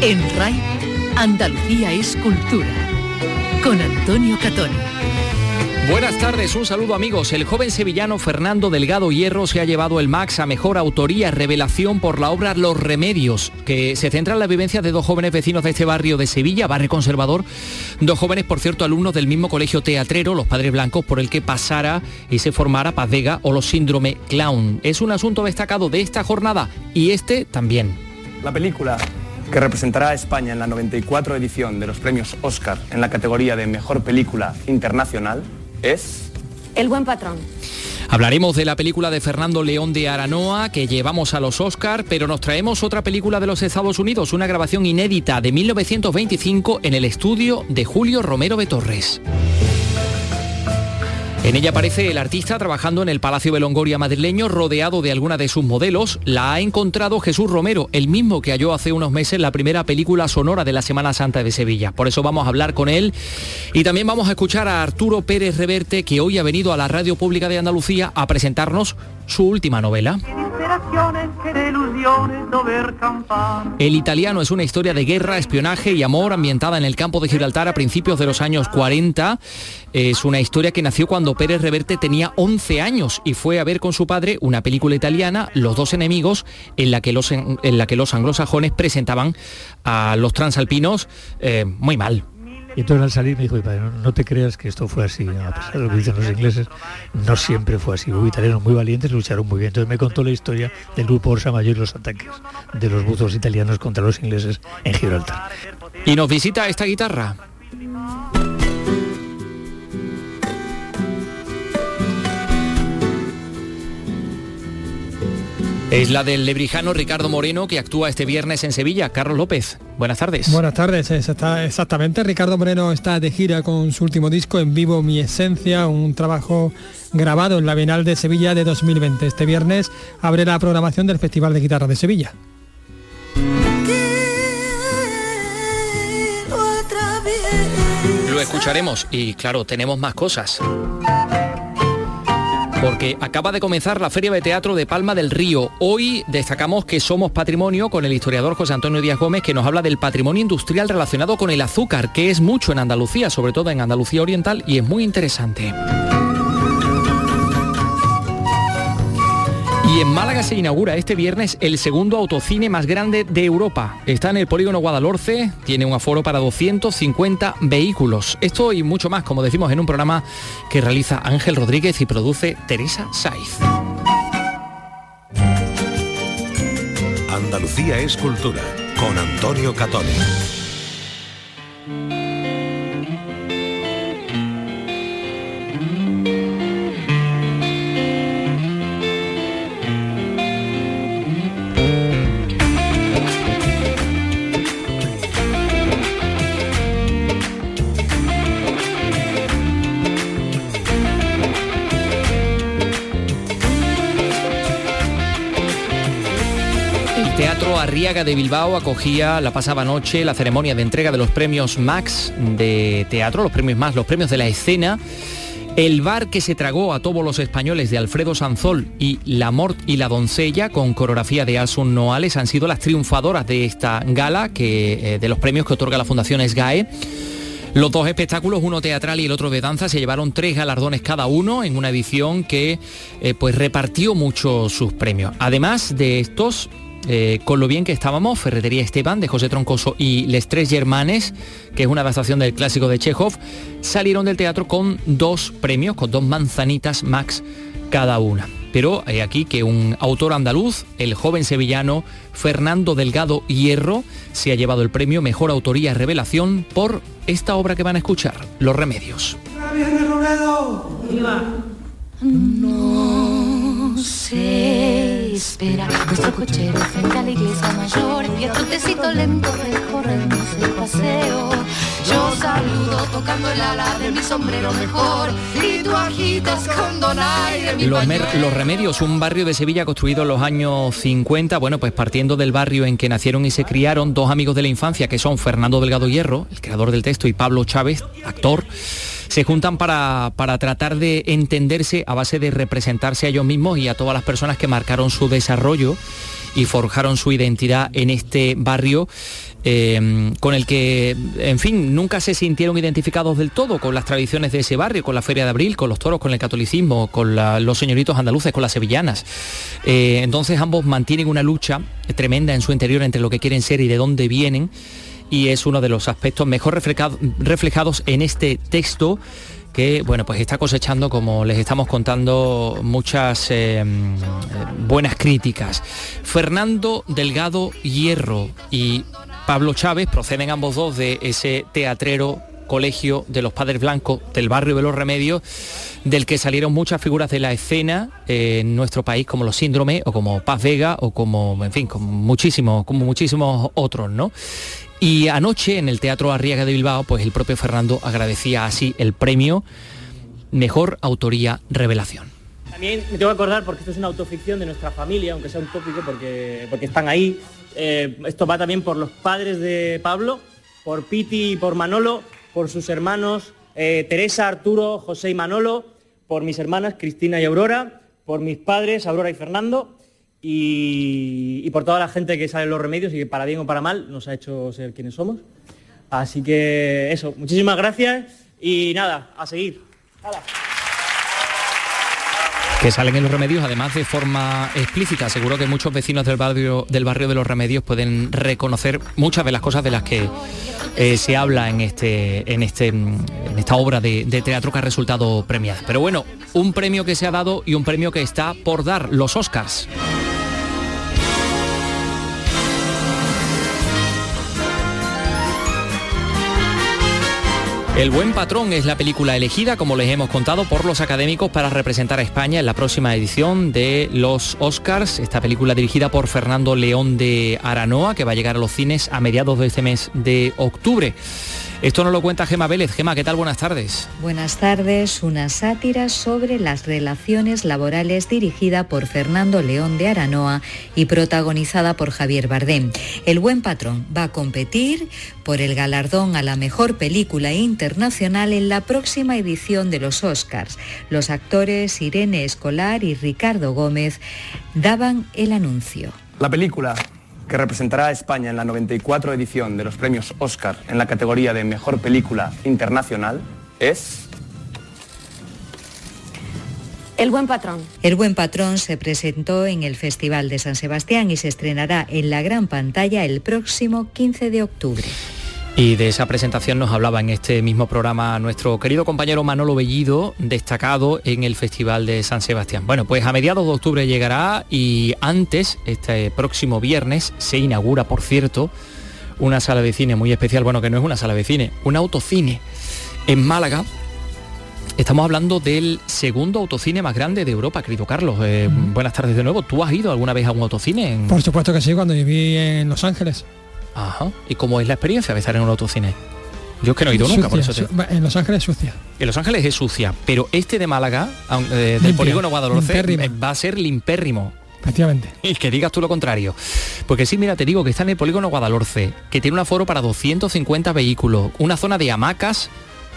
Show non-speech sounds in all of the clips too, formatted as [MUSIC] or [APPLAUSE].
En RAI, Andalucía es cultura. Con Antonio Catón. Buenas tardes, un saludo amigos. El joven sevillano Fernando Delgado Hierro se ha llevado el Max a Mejor Autoría Revelación por la obra Los Remedios, que se centra en la vivencia de dos jóvenes vecinos de este barrio de Sevilla, barrio conservador, dos jóvenes, por cierto, alumnos del mismo colegio teatrero, Los Padres Blancos, por el que pasara y se formara Paz o los síndrome clown. Es un asunto destacado de esta jornada y este también. La película que representará a España en la 94 edición de los premios Oscar en la categoría de Mejor Película Internacional es... El buen patrón. Hablaremos de la película de Fernando León de Aranoa que llevamos a los Oscar, pero nos traemos otra película de los Estados Unidos, una grabación inédita de 1925 en el estudio de Julio Romero de Torres. En ella aparece el artista trabajando en el Palacio de Longoria madrileño, rodeado de alguna de sus modelos. La ha encontrado Jesús Romero, el mismo que halló hace unos meses la primera película sonora de la Semana Santa de Sevilla. Por eso vamos a hablar con él. Y también vamos a escuchar a Arturo Pérez Reverte, que hoy ha venido a la Radio Pública de Andalucía a presentarnos su última novela. El italiano es una historia de guerra, espionaje y amor ambientada en el campo de Gibraltar a principios de los años 40. Es una historia que nació cuando Pérez Reverte tenía 11 años y fue a ver con su padre una película italiana, Los dos enemigos, en la que los, en, la que los anglosajones presentaban a los transalpinos eh, muy mal. Y entonces al salir me dijo, padre, no, te creas que esto fue así, a pesar de lo que dicen los ingleses, no siempre fue así. Hubo italianos muy valientes, lucharon muy bien. Entonces me contó la historia del grupo Orsa Mayor y los ataques de los buzos italianos contra los ingleses en Gibraltar. Y nos visita esta guitarra. Es la del lebrijano Ricardo Moreno que actúa este viernes en Sevilla. Carlos López, buenas tardes. Buenas tardes, exactamente. Ricardo Moreno está de gira con su último disco En Vivo Mi Esencia, un trabajo grabado en la Bienal de Sevilla de 2020. Este viernes abre la programación del Festival de Guitarra de Sevilla. Lo escucharemos y claro, tenemos más cosas porque acaba de comenzar la Feria de Teatro de Palma del Río. Hoy destacamos que somos patrimonio con el historiador José Antonio Díaz Gómez, que nos habla del patrimonio industrial relacionado con el azúcar, que es mucho en Andalucía, sobre todo en Andalucía Oriental, y es muy interesante. Y en Málaga se inaugura este viernes el segundo autocine más grande de Europa. Está en el polígono Guadalhorce, tiene un aforo para 250 vehículos. Esto y mucho más, como decimos en un programa que realiza Ángel Rodríguez y produce Teresa Saiz. Andalucía es cultura, con Antonio Catoni. Arriaga de Bilbao acogía la pasada noche la ceremonia de entrega de los premios Max de teatro, los premios más, los premios de la escena. El bar que se tragó a todos los españoles de Alfredo Sanzol y La Mort y la Doncella con coreografía de Asun Noales han sido las triunfadoras de esta gala que, eh, de los premios que otorga la Fundación SGAE. Los dos espectáculos, uno teatral y el otro de danza, se llevaron tres galardones cada uno en una edición que eh, pues repartió mucho sus premios. Además de estos, eh, con lo bien que estábamos, Ferretería Esteban de José Troncoso y Les Tres Germanes, que es una adaptación del clásico de Chekhov, salieron del teatro con dos premios, con dos manzanitas max cada una. Pero hay aquí que un autor andaluz, el joven sevillano Fernando Delgado Hierro, se ha llevado el premio Mejor Autoría Revelación por esta obra que van a escuchar, Los Remedios. No se espera. Nuestro cochero frente a la iglesia mayor. Y el trotecito lento recorremos el paseo. Yo saludo tocando el ala de mi sombrero mejor. Y tú agitas con donaire mi los, los, Remedios, un barrio de Sevilla construido en los años 50, bueno, pues partiendo del barrio en que nacieron y se criaron dos amigos de la infancia que son Fernando Delgado Hierro, el creador del texto, y Pablo Chávez, actor se juntan para, para tratar de entenderse a base de representarse a ellos mismos y a todas las personas que marcaron su desarrollo y forjaron su identidad en este barrio eh, con el que, en fin, nunca se sintieron identificados del todo con las tradiciones de ese barrio, con la Feria de Abril, con los toros, con el catolicismo, con los señoritos andaluces, con las sevillanas. Eh, entonces ambos mantienen una lucha tremenda en su interior entre lo que quieren ser y de dónde vienen y es uno de los aspectos mejor reflejados en este texto que bueno pues está cosechando como les estamos contando muchas eh, buenas críticas. Fernando Delgado Hierro y Pablo Chávez proceden ambos dos de ese teatrero colegio de los padres blancos del barrio de los remedios, del que salieron muchas figuras de la escena en nuestro país, como los síndromes, o como Paz Vega, o como, en fin, como muchísimos, como muchísimos otros, ¿no? Y anoche en el Teatro Arriaga de Bilbao, pues el propio Fernando agradecía así el premio Mejor Autoría Revelación. También me tengo que acordar, porque esto es una autoficción de nuestra familia, aunque sea un tópico, porque, porque están ahí, eh, esto va también por los padres de Pablo, por Piti y por Manolo, por sus hermanos eh, Teresa, Arturo, José y Manolo, por mis hermanas Cristina y Aurora, por mis padres Aurora y Fernando y, por toda la gente que sale en los remedios y que para bien o para mal nos ha hecho ser quienes somos. Así que eso, muchísimas gracias y nada, a seguir que salen en los remedios, además de forma explícita. Seguro que muchos vecinos del barrio, del barrio de los remedios pueden reconocer muchas de las cosas de las que eh, se habla en, este, en, este, esta obra de, de, teatro que ha resultado premiada. Pero bueno, un premio que se ha dado y un premio que está por dar, los Oscars. El buen patrón es la película elegida, como les hemos contado, por los académicos para representar a España en la próxima edición de los Oscars. Esta película dirigida por Fernando León de Aranoa, que va a llegar a los cines a mediados de este mes de octubre. Esto nos lo cuenta Gema Vélez. Gema, ¿qué tal? Buenas tardes. Buenas tardes. Una sátira sobre las relaciones laborales dirigida por Fernando León de Aranoa y protagonizada por Javier Bardem. El buen patrón va a competir por el galardón a la mejor película internacional en la próxima edición de los Oscars. Los actores Irene Escolar y Ricardo Gómez daban el anuncio. La película que representará a España en la 94 edición de los premios Oscar en la categoría de Mejor Película Internacional es... El Buen Patrón. El Buen Patrón se presentó en el Festival de San Sebastián y se estrenará en la gran pantalla el próximo 15 de octubre. Y de esa presentación nos hablaba en este mismo programa nuestro querido compañero Manolo Bellido, destacado en el Festival de San Sebastián. Bueno, pues a mediados de octubre llegará y antes, este próximo viernes, se inaugura, por cierto, una sala de cine muy especial, bueno, que no es una sala de cine, un autocine en Málaga. Estamos hablando del segundo autocine más grande de Europa, querido Carlos. Eh, buenas tardes de nuevo. ¿Tú has ido alguna vez a un autocine? Por supuesto que sí, cuando viví en Los Ángeles. Ajá. ¿Y cómo es la experiencia de estar en un autocine? Yo es que no he ido nunca, por eso En Los Ángeles es sucia. En Los Ángeles es sucia, pero este de Málaga, eh, del polígono Guadalhorce, eh, va a ser limpérrimo. Efectivamente. Y que digas tú lo contrario. Porque sí, mira, te digo que está en el polígono Guadalhorce, que tiene un aforo para 250 vehículos, una zona de hamacas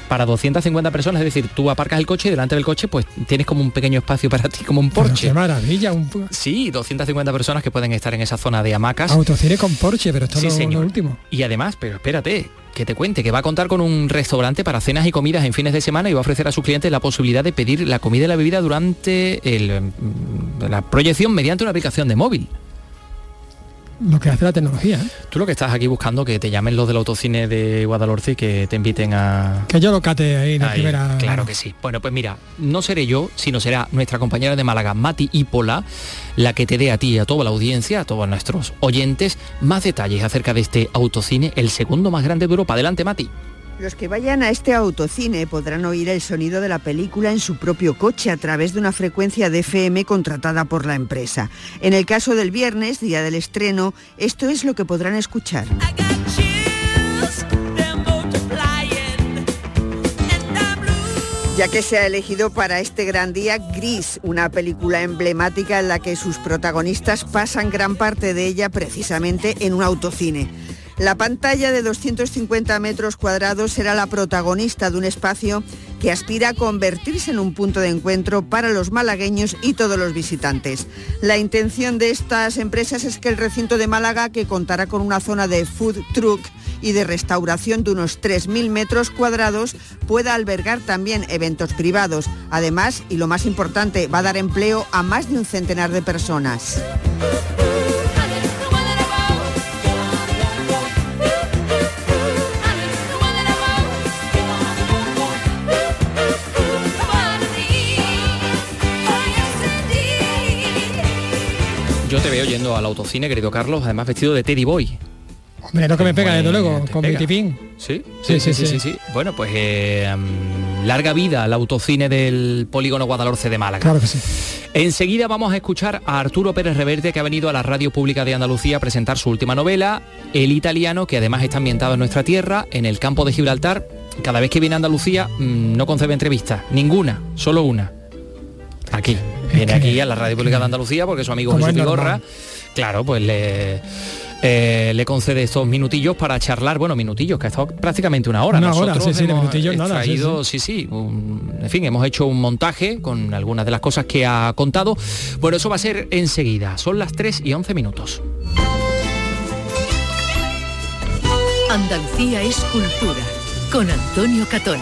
para 250 personas, es decir, tú aparcas el coche y delante del coche pues tienes como un pequeño espacio para [LAUGHS] ti, como un Porsche. qué maravilla. Un... Sí, 250 personas que pueden estar en esa zona de hamacas. Autocine con Porsche, pero esto es lo, último. Y además, pero espérate, que te cuente que va a contar con un restaurante para cenas y comidas en fines de semana y va a ofrecer a sus clientes la posibilidad de pedir la comida y la bebida durante mm, la proyección mediante una aplicación de móvil lo que hace la tecnología. ¿eh? Tú lo que estás aquí buscando que te llamen los del autocine de Guadalhorce y que te inviten a... Que yo lo cate ahí de primera... Claro que sí. Bueno, pues mira, no seré yo, sino será nuestra compañera de Málaga, Mati Hípola, la que te dé a ti a toda la audiencia, a todos nuestros oyentes, más detalles acerca de este autocine, el segundo más grande de Europa. Adelante, Mati. Los que vayan a este autocine podrán oír el sonido de la película en su propio coche a través de una frecuencia de FM contratada por la empresa. En el caso del viernes, día del estreno, esto es lo que podrán escuchar. ya que se ha elegido para este gran día Gris, una película emblemática en la que sus protagonistas pasan gran parte de ella precisamente en un autocine. La pantalla de 250 metros cuadrados será la protagonista de un espacio que aspira a convertirse en un punto de encuentro para los malagueños y todos los visitantes. La intención de estas empresas es que el recinto de Málaga, que contará con una zona de food truck y de restauración de unos 3.000 metros cuadrados, pueda albergar también eventos privados. Además, y lo más importante, va a dar empleo a más de un centenar de personas. Veo yendo al autocine, querido Carlos, además vestido de Teddy Boy. Hombre, no que me pega, desde luego, con mi tipín. ¿Sí? Sí, sí, sí, sí. Bueno, pues eh, mm, larga vida al autocine del polígono Guadalhorce de Málaga. Claro que sí. Enseguida vamos a escuchar a Arturo Pérez Reverte, que ha venido a la Radio Pública de Andalucía a presentar su última novela, El Italiano, que además está ambientado en nuestra tierra, en el campo de Gibraltar. Cada vez que viene a Andalucía mm, no concebe entrevistas, ninguna, solo una. Aquí. Viene aquí a la Radio Pública de Andalucía porque su amigo Jesús es Vigorra, claro, pues le, eh, le concede estos minutillos para charlar, bueno, minutillos, que ha estado prácticamente una hora. Una hora, Nosotros sí, sí, de hemos minutillos nada, sí, extraído, sí, sí, un- en fin, hemos hecho un montaje con algunas de las cosas que ha contado. Bueno, eso va a ser enseguida. Son las 3 y 11 minutos. Andalucía es cultura con Antonio Catoni.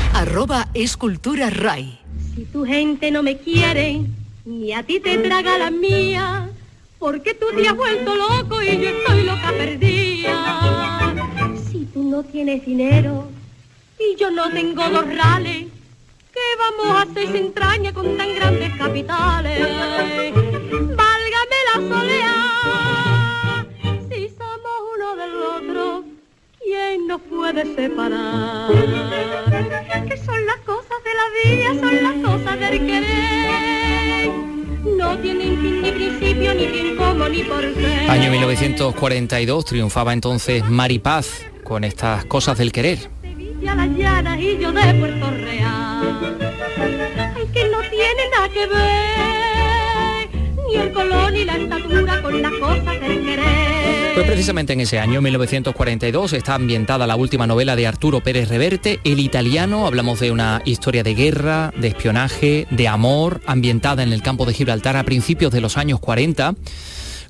Arroba Escultura Ray. Si tu gente no me quiere, ni a ti te traga la mía, porque tú te has vuelto loco y yo estoy loca perdida. Si tú no tienes dinero y yo no tengo dos rales, ¿qué vamos a hacer sin entraña con tan grandes capitales? Válgame la soleá, ¿quién nos puede separar? Que son las cosas de la vida, son las cosas del querer. No tienen fin ni principio, ni bien como ni por qué. Año 1942 triunfaba entonces Maripaz con estas cosas del querer. Y a las llanas y yo de Puerto Real. Ay, que no tiene nada que ver, ni el color ni la estatura con. Pues precisamente en ese año, 1942, está ambientada la última novela de Arturo Pérez Reverte, El Italiano. Hablamos de una historia de guerra, de espionaje, de amor, ambientada en el campo de Gibraltar a principios de los años 40.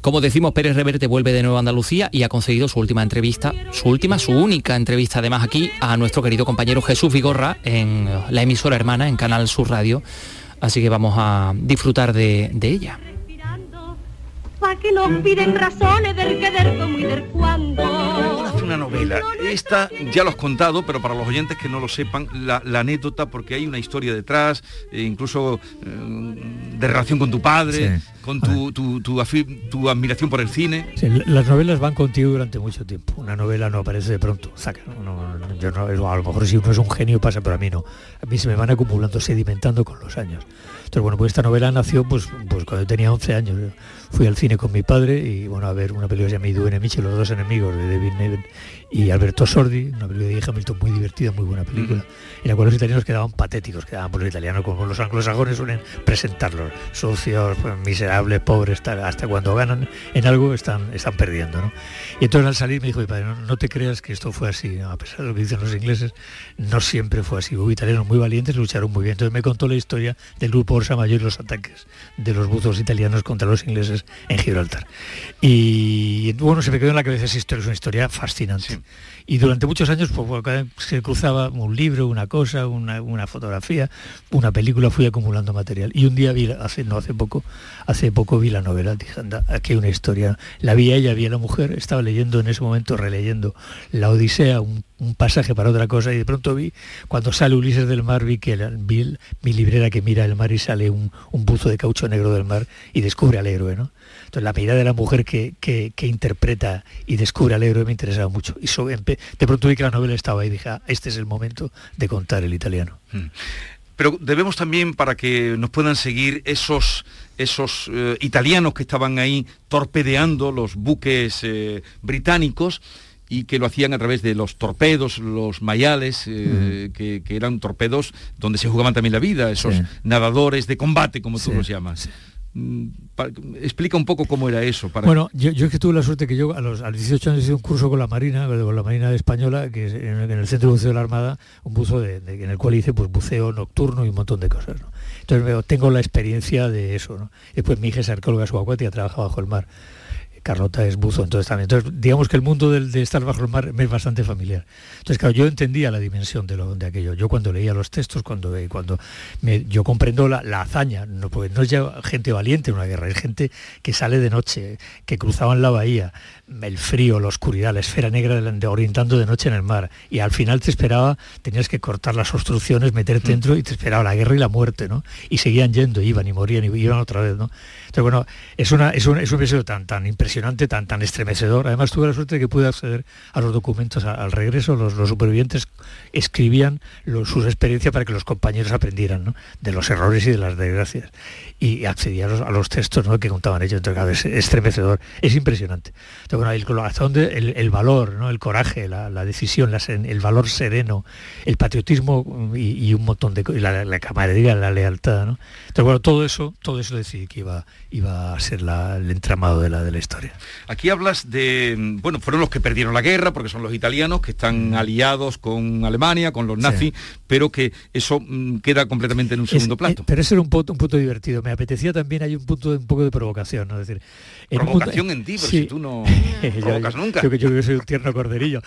Como decimos, Pérez Reverte vuelve de nuevo a Andalucía y ha concedido su última entrevista, su última, su única entrevista además aquí a nuestro querido compañero Jesús Vigorra en la emisora hermana, en Canal Sur Radio. Así que vamos a disfrutar de ella. Que nos piden razones del que, del cómo y del cuándo. hace una novela. Esta ya lo has contado, pero para los oyentes que no lo sepan, la, la anécdota, porque hay una historia detrás, e incluso eh, de relación con tu padre, Sí. con tu, tu, tu tu admiración por el cine. Sí, las novelas van contigo durante mucho tiempo. Una novela no aparece de pronto. saca, no, no, yo no- a lo mejor si uno es un genio pasa, pero a mí no. A mí se me van acumulando, sedimentando con los años. Entonces, bueno, pues esta novela nació pues, pues cuando tenía 11 años. Fui al cine con mi padre y bueno, a ver una película que se llama Idu Enemici, Los dos enemigos de David Niven y Alberto Sordi, una película de Hamilton muy divertida, muy buena película, en la cual los italianos quedaban patéticos, quedaban por los italianos como los anglosajones suelen presentarlos, sucios, pues, miserables, pobres, tal, hasta cuando ganan en algo están, están perdiendo. ¿no? Y entonces al salir me dijo mi padre, no, no te creas que esto fue así, a pesar de lo que dicen los ingleses, no siempre fue así. Hubo italianos muy valientes, lucharon muy bien. Entonces me contó la historia del grupo Orsa Mayor y los ataques de los buzos italianos contra los ingleses en Gibraltar. Y bueno, se me quedó en la cabeza esa historia, es una historia fascinante. Y durante muchos años pues, se cruzaba un libro, una cosa, una, una fotografía, una película, fui acumulando material. Y un día vi, hace, no hace poco, hace poco vi la novela, dije, anda, aquí una historia. La vi a ella, vi a la mujer, estaba leyendo en ese momento, releyendo la Odisea, un, un pasaje para otra cosa, y de pronto vi, cuando sale Ulises del mar, vi que la- vi mi librera que mira el mar y sale un, un buzo de caucho negro del mar y descubre al héroe, ¿no? Entonces la mirada de la mujer que, que- que interpreta y descubre al héroe me interesaba mucho. Y de pronto vi que la novela estaba ahí y dije, "Ah, este es el momento de contar el italiano. Mm. Pero debemos también, para que nos puedan seguir esos, esos eh, italianos que estaban ahí torpedeando los buques eh, británicos, y que lo hacían a través de los torpedos, los mayales, eh, que, eran torpedos donde se jugaban también la vida, esos nadadores de combate, como tú los llamas. Mm, explica un poco cómo era eso. Para... Bueno, yo, es que tuve la suerte que yo a los, 18 años hice un curso con la Marina, con la Marina Española, que es en, el, Centro de Buceo de la Armada, un buzo de, en el cual hice pues buceo nocturno y un montón de cosas. Entonces tengo la experiencia de eso. Después mi hija es arqueóloga subacuática, trabaja bajo el mar. Carlota es buzo, entonces también. Entonces, digamos que el mundo de estar bajo el mar es bastante familiar. Entonces, claro, yo entendía la dimensión de, lo, de aquello. Yo cuando leía los textos, cuando, cuando yo comprendo la, hazaña, no, porque no es ya gente valiente en una guerra, es gente que sale de noche, que cruzaban la bahía, el frío, la oscuridad, la esfera negra de, orientando de noche en el mar. Y al final te esperaba, tenías que cortar las obstrucciones, meterte dentro y te esperaba la guerra y la muerte, ¿no? Y seguían yendo, iban y morían y iban otra vez, ¿no? Entonces, bueno, es, una, es, un, es un tan, tan impresionante, tan, tan estremecedor. Además, tuve la suerte de que pude acceder a los documentos al regreso. Los, supervivientes escribían sus experiencias para que los compañeros aprendieran de los errores y de las desgracias. Y accedían a los, textos que contaban ellos. Entonces, es estremecedor, es impresionante. Entonces, bueno, el, el, valor, ¿no? el coraje, la, decisión, el valor sereno, el patriotismo y, un montón de la, la camaradería, la lealtad. ¿no? Entonces, bueno, todo eso, todo eso decidí que iba iba a ser el entramado de la, de la historia. Aquí hablas de, bueno, fueron los que perdieron la guerra, porque son los italianos que están mm. aliados con Alemania, con los nazis, pero que eso mm, queda completamente en un segundo plato. Eh, pero ese era un punto, un punto divertido. Me apetecía también, hay un punto un poco de provocación, ¿no? Es decir, provocación en ti, porque si tú no [LAUGHS] provocas nunca. Yo, que soy un tierno corderillo.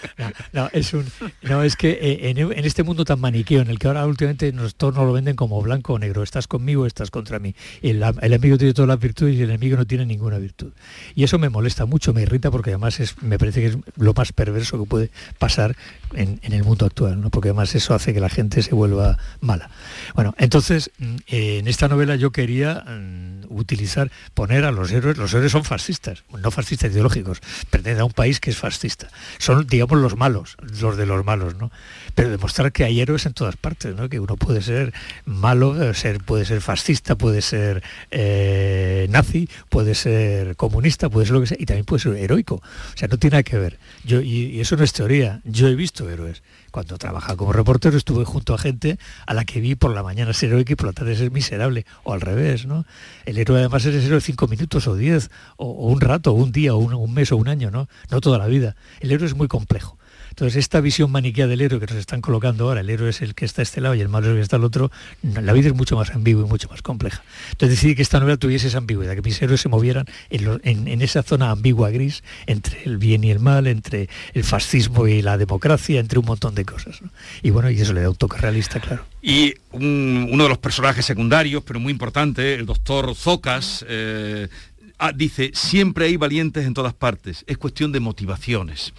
No, es un, no, es que eh, en, este mundo tan maniqueo, en el que ahora últimamente nos, todos nos lo venden como blanco o negro, estás conmigo, estás contra mí. El, el amigo tiene todas las virtudes y el enemigo no tiene ninguna virtud. Y eso me molesta mucho, me irrita porque además es, me parece que es lo más perverso que puede pasar en, el mundo actual, ¿no? porque además eso hace que la gente se vuelva mala. Bueno, entonces mm, en esta novela yo quería mm, utilizar, poner a los héroes, los héroes son fascistas, no fascistas ideológicos, pertenecen a un país que es fascista. Son, digamos, los malos, los de los malos, ¿no? Pero demostrar que hay héroes en todas partes, ¿no? Que uno puede ser malo, eh, ser, puede ser fascista, puede ser eh, nazi, puede ser comunista, puede ser lo que sea, y también puede ser heroico. O sea, no tiene nada que ver. Yo, y eso no es teoría. Yo he visto héroes. Cuando trabajaba como reportero estuve junto a gente a la que vi por la mañana ser heroica y por la tarde ser miserable, o al revés, ¿no? El héroe además es héroe cinco minutos o diez, o, un rato, o un día, o un, mes o un año, ¿no? No toda la vida. El héroe es muy complejo. Entonces, esta visión maniquea del héroe que nos están colocando ahora, el héroe es el que está a este lado y el malo es el que está al otro, la vida es mucho más ambigua y mucho más compleja. Entonces, decidí que esta novela tuviese esa ambigüedad, que mis héroes se movieran en, esa zona ambigua gris entre el bien y el mal, entre el fascismo y la democracia, entre un montón de cosas. Y bueno, y eso le da un toque realista, claro. Y uno de los personajes secundarios, pero muy importante, el doctor Zocas, eh, ah, dice, siempre hay valientes en todas partes, es cuestión de motivaciones.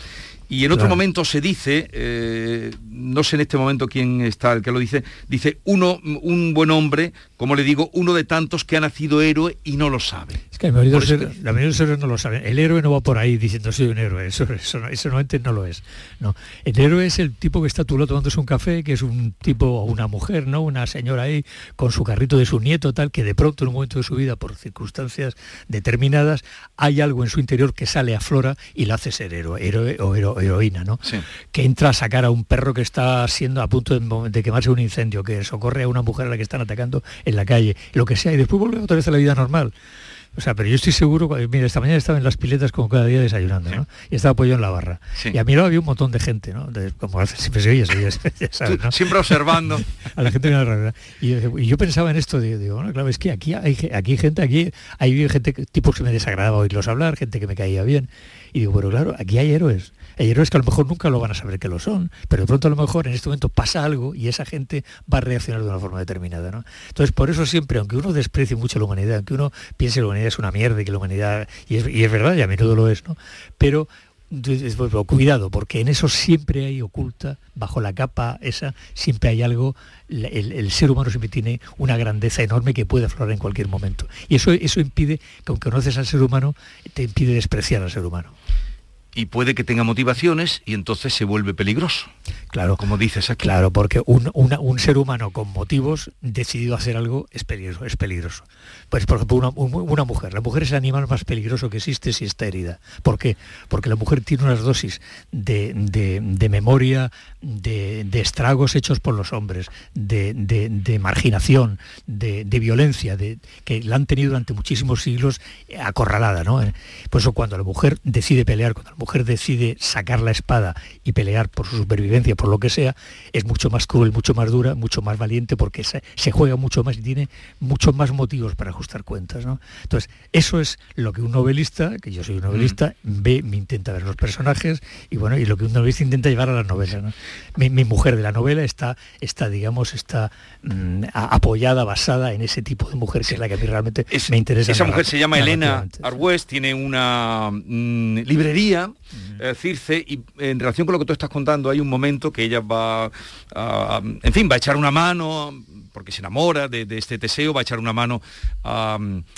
Y en otro momento se dice, eh, no sé en este momento quién está el que lo dice, dice uno, un buen hombre, como le digo, uno de tantos que ha nacido héroe y no lo sabe. Es que la mayoría, de los, héroes no lo saben. El héroe no va por ahí diciendo soy un héroe, eso, eso, eso normalmente no lo es. No. El héroe es el tipo que está tú lo tomándose un café, que es un tipo o una mujer, ¿no? Una señora ahí con su carrito de su nieto, tal, que de pronto en un momento de su vida, por circunstancias determinadas, hay algo en su interior que sale a flora y la hace ser héroe, héroe o heroína, ¿no? Que entra a sacar a un perro que está siendo a punto de, quemarse un incendio, que socorre a una mujer a la que están atacando en la calle, lo que sea, y después vuelve otra vez a la vida normal. O sea, pero yo estoy seguro, mira, esta mañana estaba en las piletas como cada día desayunando, ¿no? Y estaba apoyado en la barra. Y a mi lado había un montón de gente, ¿no? como siempre se oye, [LAUGHS] Siempre observando. [LAUGHS] a la gente de y, y, yo pensaba en esto, digo, bueno, claro, es que aquí hay, aquí gente, aquí hay gente, tipos que me desagradaba oírlos hablar, gente que me caía bien. Y digo, pero claro, aquí hay héroes. Hay héroes que a lo mejor nunca lo van a saber que lo son, pero de pronto a lo mejor en este momento pasa algo y esa gente va a reaccionar de una forma determinada. ¿no? Entonces, por eso siempre, aunque uno desprecie mucho la humanidad, aunque uno piense que la humanidad es una mierda y que la humanidad, y es, verdad, y a menudo lo es, ¿no? pero cuidado, porque en eso siempre hay oculta, bajo la capa esa, siempre hay algo, el, ser humano siempre tiene una grandeza enorme que puede aflorar en cualquier momento. Y eso, eso impide, que aunque conoces al ser humano, te impide despreciar al ser humano. Y puede que tenga motivaciones y entonces se vuelve peligroso. Claro. Como dices aquí. Claro, porque un, una- un ser humano con motivos decidido a hacer algo es peligroso. Es peligroso. Pues, por ejemplo, una, un- una mujer. La mujer es el animal más peligroso que existe si está herida. ¿Por qué? Porque la mujer tiene unas dosis de, de- de memoria, de, de estragos hechos por los hombres, de, de- de marginación, de, violencia, de, que la han tenido durante muchísimos siglos acorralada. ¿no? Eh, Por eso cuando la mujer decide pelear, cuando la mujer decide sacar la espada y pelear por su supervivencia, por lo que sea, es mucho más cruel, mucho más dura, mucho más valiente, porque se, se juega mucho más y tiene muchos más motivos para ajustar cuentas. ¿no? Entonces, eso es lo que un novelista, que yo soy un novelista, ve, me intenta ver los personajes y bueno, y lo que un novelista intenta llevar a la novela. ¿no? Mi, mi mujer de la novela está, está digamos, está mm, apoyada, basada en ese tipo de mujer que es la que a mí realmente me interesa. Esa mujer se llama Elena. Arbues, tiene una mm, librería, eh, Circe, y en relación con lo que tú estás contando, hay un momento que ella va, a- en fin, va a echar una mano, porque se enamora de, de este Teseo, va a echar una mano a,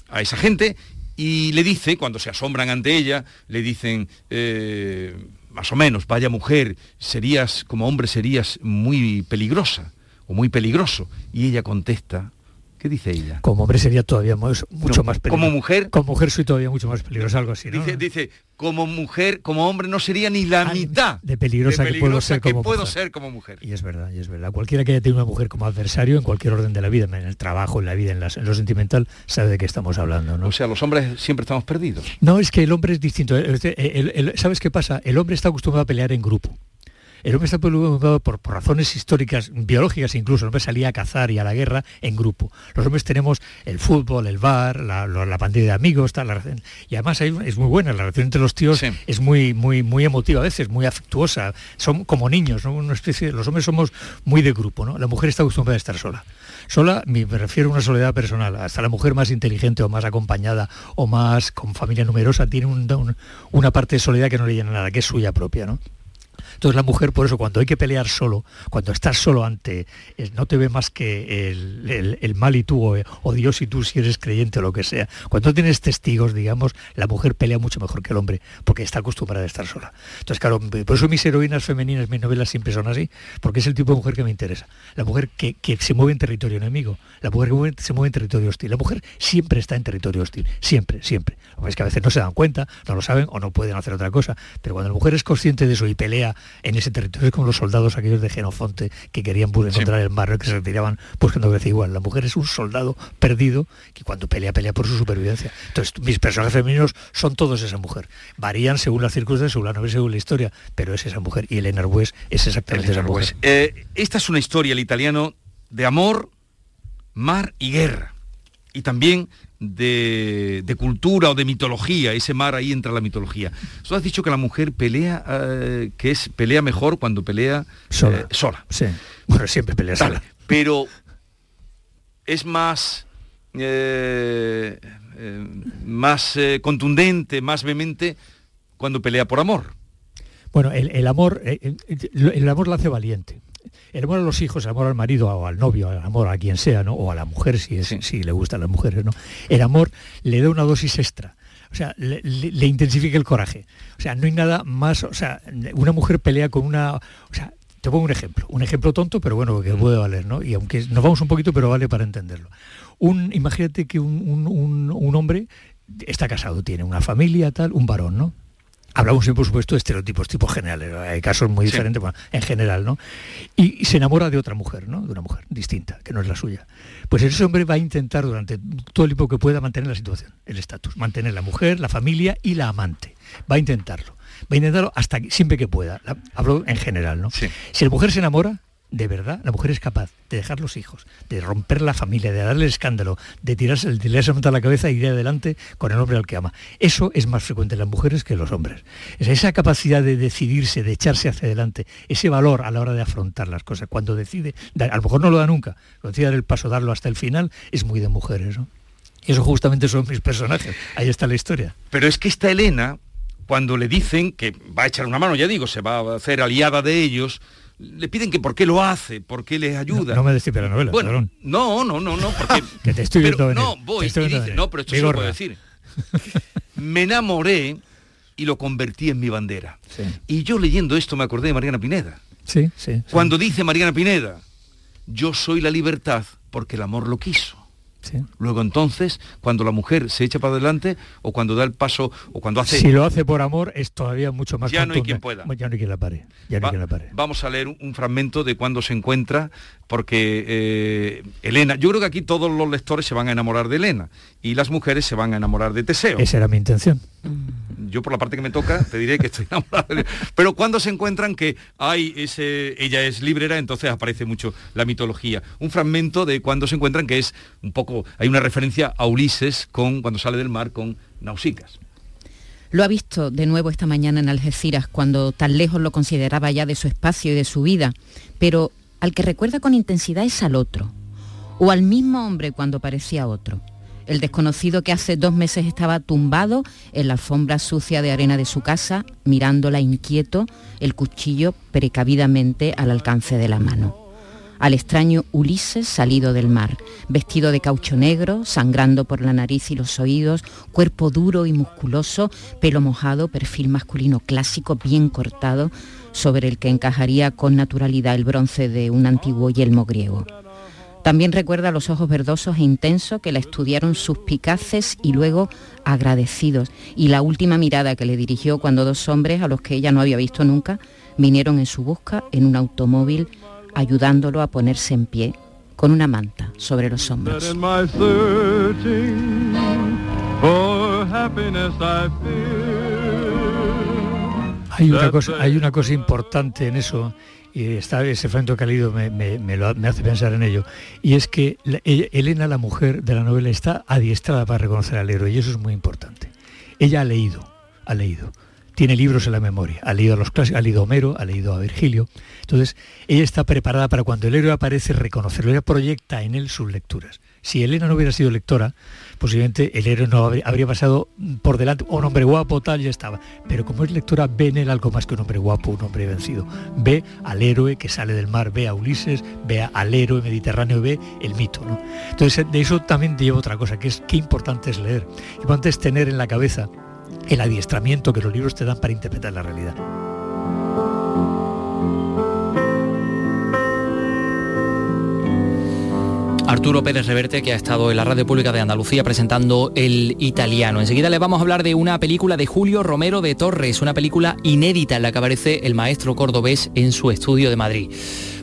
a esa gente y le dice, cuando se asombran ante ella, le dicen, eh, más o menos, vaya mujer, serías, como hombre serías muy peligrosa o muy peligroso. Y ella contesta, ¿qué dice ella? Como hombre sería todavía más- mucho No, más como peligroso. mujer- Como mujer soy todavía mucho más peligroso, algo así, ¿no? Dice, dice, como mujer, como hombre no sería ni la mitad de peligrosa, que puedo peligrosa ser que como puedo mujer. ser como mujer. Y es verdad, y es verdad. Cualquiera que haya tenido una mujer como adversario en cualquier orden de la vida, en el trabajo, en la vida, en, las- en lo sentimental, sabe de qué estamos hablando, ¿no? O sea, los hombres siempre estamos perdidos. No, es que el hombre es distinto. El- el- el- ¿Sabes qué pasa? El hombre está acostumbrado a pelear en grupo. El hombre está acostumbrado por, por razones históricas, biológicas incluso. El hombre salía a cazar y a la guerra en grupo. Los hombres tenemos el fútbol, el bar, la, pandilla de amigos, tal, la y además hay- es muy buena. La relación entre los tíos es muy, muy, muy emotiva a veces, muy afectuosa. Son como niños, ¿no? Una especie, los hombres somos muy de grupo, ¿no? La mujer está acostumbrada a estar sola. Sola, me me refiero a una soledad personal. Hasta la mujer más inteligente o más acompañada o más con familia numerosa tiene un- un- una parte de soledad que no le llena nada, que es suya propia, ¿no? Entonces la mujer, por eso, cuando hay que pelear solo, cuando estás solo ante, eh, no te ve más que el, mal y tú, o, o Dios y tú si eres creyente o lo que sea. Cuando tienes testigos, digamos, la mujer pelea mucho mejor que el hombre, porque está acostumbrada a estar sola. Entonces, claro, por eso mis heroínas femeninas, mis novelas siempre son así, porque es el tipo de mujer que me interesa. La mujer que, se mueve en territorio enemigo, la mujer que se mueve en territorio hostil. La mujer siempre está en territorio hostil, siempre, siempre. Lo que es que a veces no se dan cuenta, no lo saben o no pueden hacer otra cosa. Pero cuando la mujer es consciente de eso y pelea en ese territorio, es como los soldados aquellos de Genofonte que querían bu- encontrar el mar, que se retiraban buscando veces igual. La mujer es un soldado perdido que cuando pelea, pelea por su supervivencia. Entonces, mis personajes femeninos son todos esa mujer. Varían según las circunstancias, según la novela, según la historia, pero es esa mujer. Y Elena Arbues es exactamente esa mujer. Eh, esta es una historia, el italiano, de amor, mar y guerra. Y también de, de cultura o de mitología. Ese mar ahí entra la mitología. Tú has dicho que la mujer pelea, eh, que es pelea mejor cuando pelea Sola. eh, sola. Sí. Bueno, siempre pelea sola. Pero es más eh, más contundente, más vehemente cuando pelea por amor. Bueno, el, el amor, el amor la hace valiente. El amor a los hijos, el amor al marido o al novio, el amor a quien sea, ¿no? O a la mujer, si, es, si le gustan las mujeres, ¿no? El amor le da una dosis extra. O sea, le, le- le intensifica el coraje. O sea, no hay nada más. O sea, una mujer pelea con una. O sea, te pongo un ejemplo. Un ejemplo tonto, pero bueno, que puede valer, ¿no? Y aunque nos vamos un poquito, pero vale para entenderlo. Un, imagínate que un, un- un- un hombre está casado, tiene una familia, tal, un varón, ¿no? Hablamos por supuesto, de estereotipos, tipos generales. Hay casos muy Sí. diferentes, bueno, en general, ¿no? Y, y se enamora de otra mujer, ¿no? De una mujer distinta, que no es la suya. Pues ese hombre va a intentar durante todo el tiempo que pueda mantener la situación, el estatus, mantener la mujer, la familia y la amante. Va a intentarlo. Va a intentarlo hasta que, siempre que pueda. La- hablo en general, ¿no? Si la mujer se enamora, de verdad, la mujer es capaz de dejar los hijos, de romper la familia, de darle el escándalo, de tirarse, de tirarse a la cabeza y ir adelante con el hombre al que ama. Eso es más frecuente en las mujeres que en los hombres. Es esa capacidad de decidirse, de echarse hacia adelante, ese valor a la hora de afrontar las cosas, cuando decide, a lo mejor no lo da nunca, cuando decide dar el paso, darlo hasta el final, es muy de mujeres, ¿no? Y eso justamente son mis personajes. Ahí está la historia. Pero es que esta Elena, cuando le dicen que va a echar una mano, ya digo, se va a hacer aliada de ellos, le piden que por qué lo hace, por qué les ayuda. No me destripe la novela, Bueno, no, no, no, no, porque [LAUGHS] Que te estoy pero no voy y dice, no, pero esto se lo Vigorra. puedo decir. [LAUGHS] Me enamoré y lo convertí en mi bandera. Y yo leyendo esto me acordé de Mariana Pineda. Sí, sí. Cuando dice Mariana Pineda, yo soy la libertad porque el amor lo quiso. Luego entonces, cuando la mujer se echa para adelante o cuando da el paso o cuando hace... Si lo hace por amor es todavía mucho más Ya no hay quien pueda. Ya no hay quien la pare. Ya no hay quien la pare. Vamos a leer un, fragmento de cuando se encuentra, porque eh, Elena, yo creo que aquí todos los lectores se van a enamorar de Elena y las mujeres se van a enamorar de Teseo. Esa era mi intención. Yo por la parte que me toca te diré que estoy [LAUGHS] enamorado de Pero cuando se encuentran que hay ese, ella es librera, entonces aparece mucho la mitología. Un fragmento de cuando se encuentran que es un poco, hay una referencia a Ulises con cuando sale del mar con Nausicas. Lo ha visto de nuevo esta mañana en Algeciras, cuando tan lejos lo consideraba ya de su espacio y de su vida, pero al que recuerda con intensidad es al otro, o al mismo hombre cuando parecía otro el desconocido que hace dos meses estaba tumbado en la alfombra sucia de arena de su casa, mirándola inquieto, el cuchillo precavidamente al alcance de la mano. Al extraño Ulises salido del mar, vestido de caucho negro, sangrando por la nariz y los oídos, cuerpo duro y musculoso, pelo mojado, perfil masculino clásico bien cortado, sobre el que encajaría con naturalidad el bronce de un antiguo yelmo griego. También recuerda los ojos verdosos e intensos que la estudiaron suspicaces y luego agradecidos, y la última mirada que le dirigió cuando dos hombres, a los que ella no había visto nunca, vinieron en su busca en un automóvil, ayudándolo a ponerse en pie con una manta sobre los hombros. Hay una, cosa, hay una cosa importante en eso y está, ese frente que ha leído me, me, hace pensar en ello, y es que Elena, la mujer de la novela, está adiestrada para reconocer al héroe, y eso es muy importante. Ella ha leído, ha leído, tiene libros en la memoria, ha leído a los clásicos, ha leído a Homero, ha leído a Virgilio, entonces ella está preparada para cuando el héroe aparece reconocerlo, ella proyecta en él sus lecturas. Si Elena no hubiera sido lectora, posiblemente el héroe no habría, pasado por delante, un hombre guapo, tal, ya estaba. Pero como es lectora, ve en él algo más que un hombre guapo, un hombre vencido. Ve al héroe que sale del mar, ve a Ulises, ve al héroe mediterráneo, ve el mito. Entonces, de eso también lleva otra cosa, que es qué importante es leer. Importante es tener en la cabeza el adiestramiento que los libros te dan para interpretar la realidad. Arturo Pérez Reverte, que ha estado en la Radio Pública de Andalucía presentando El Italiano. Enseguida le vamos a hablar de una película de Julio Romero de Torres, una película inédita en la que aparece el maestro cordobés en su estudio de Madrid.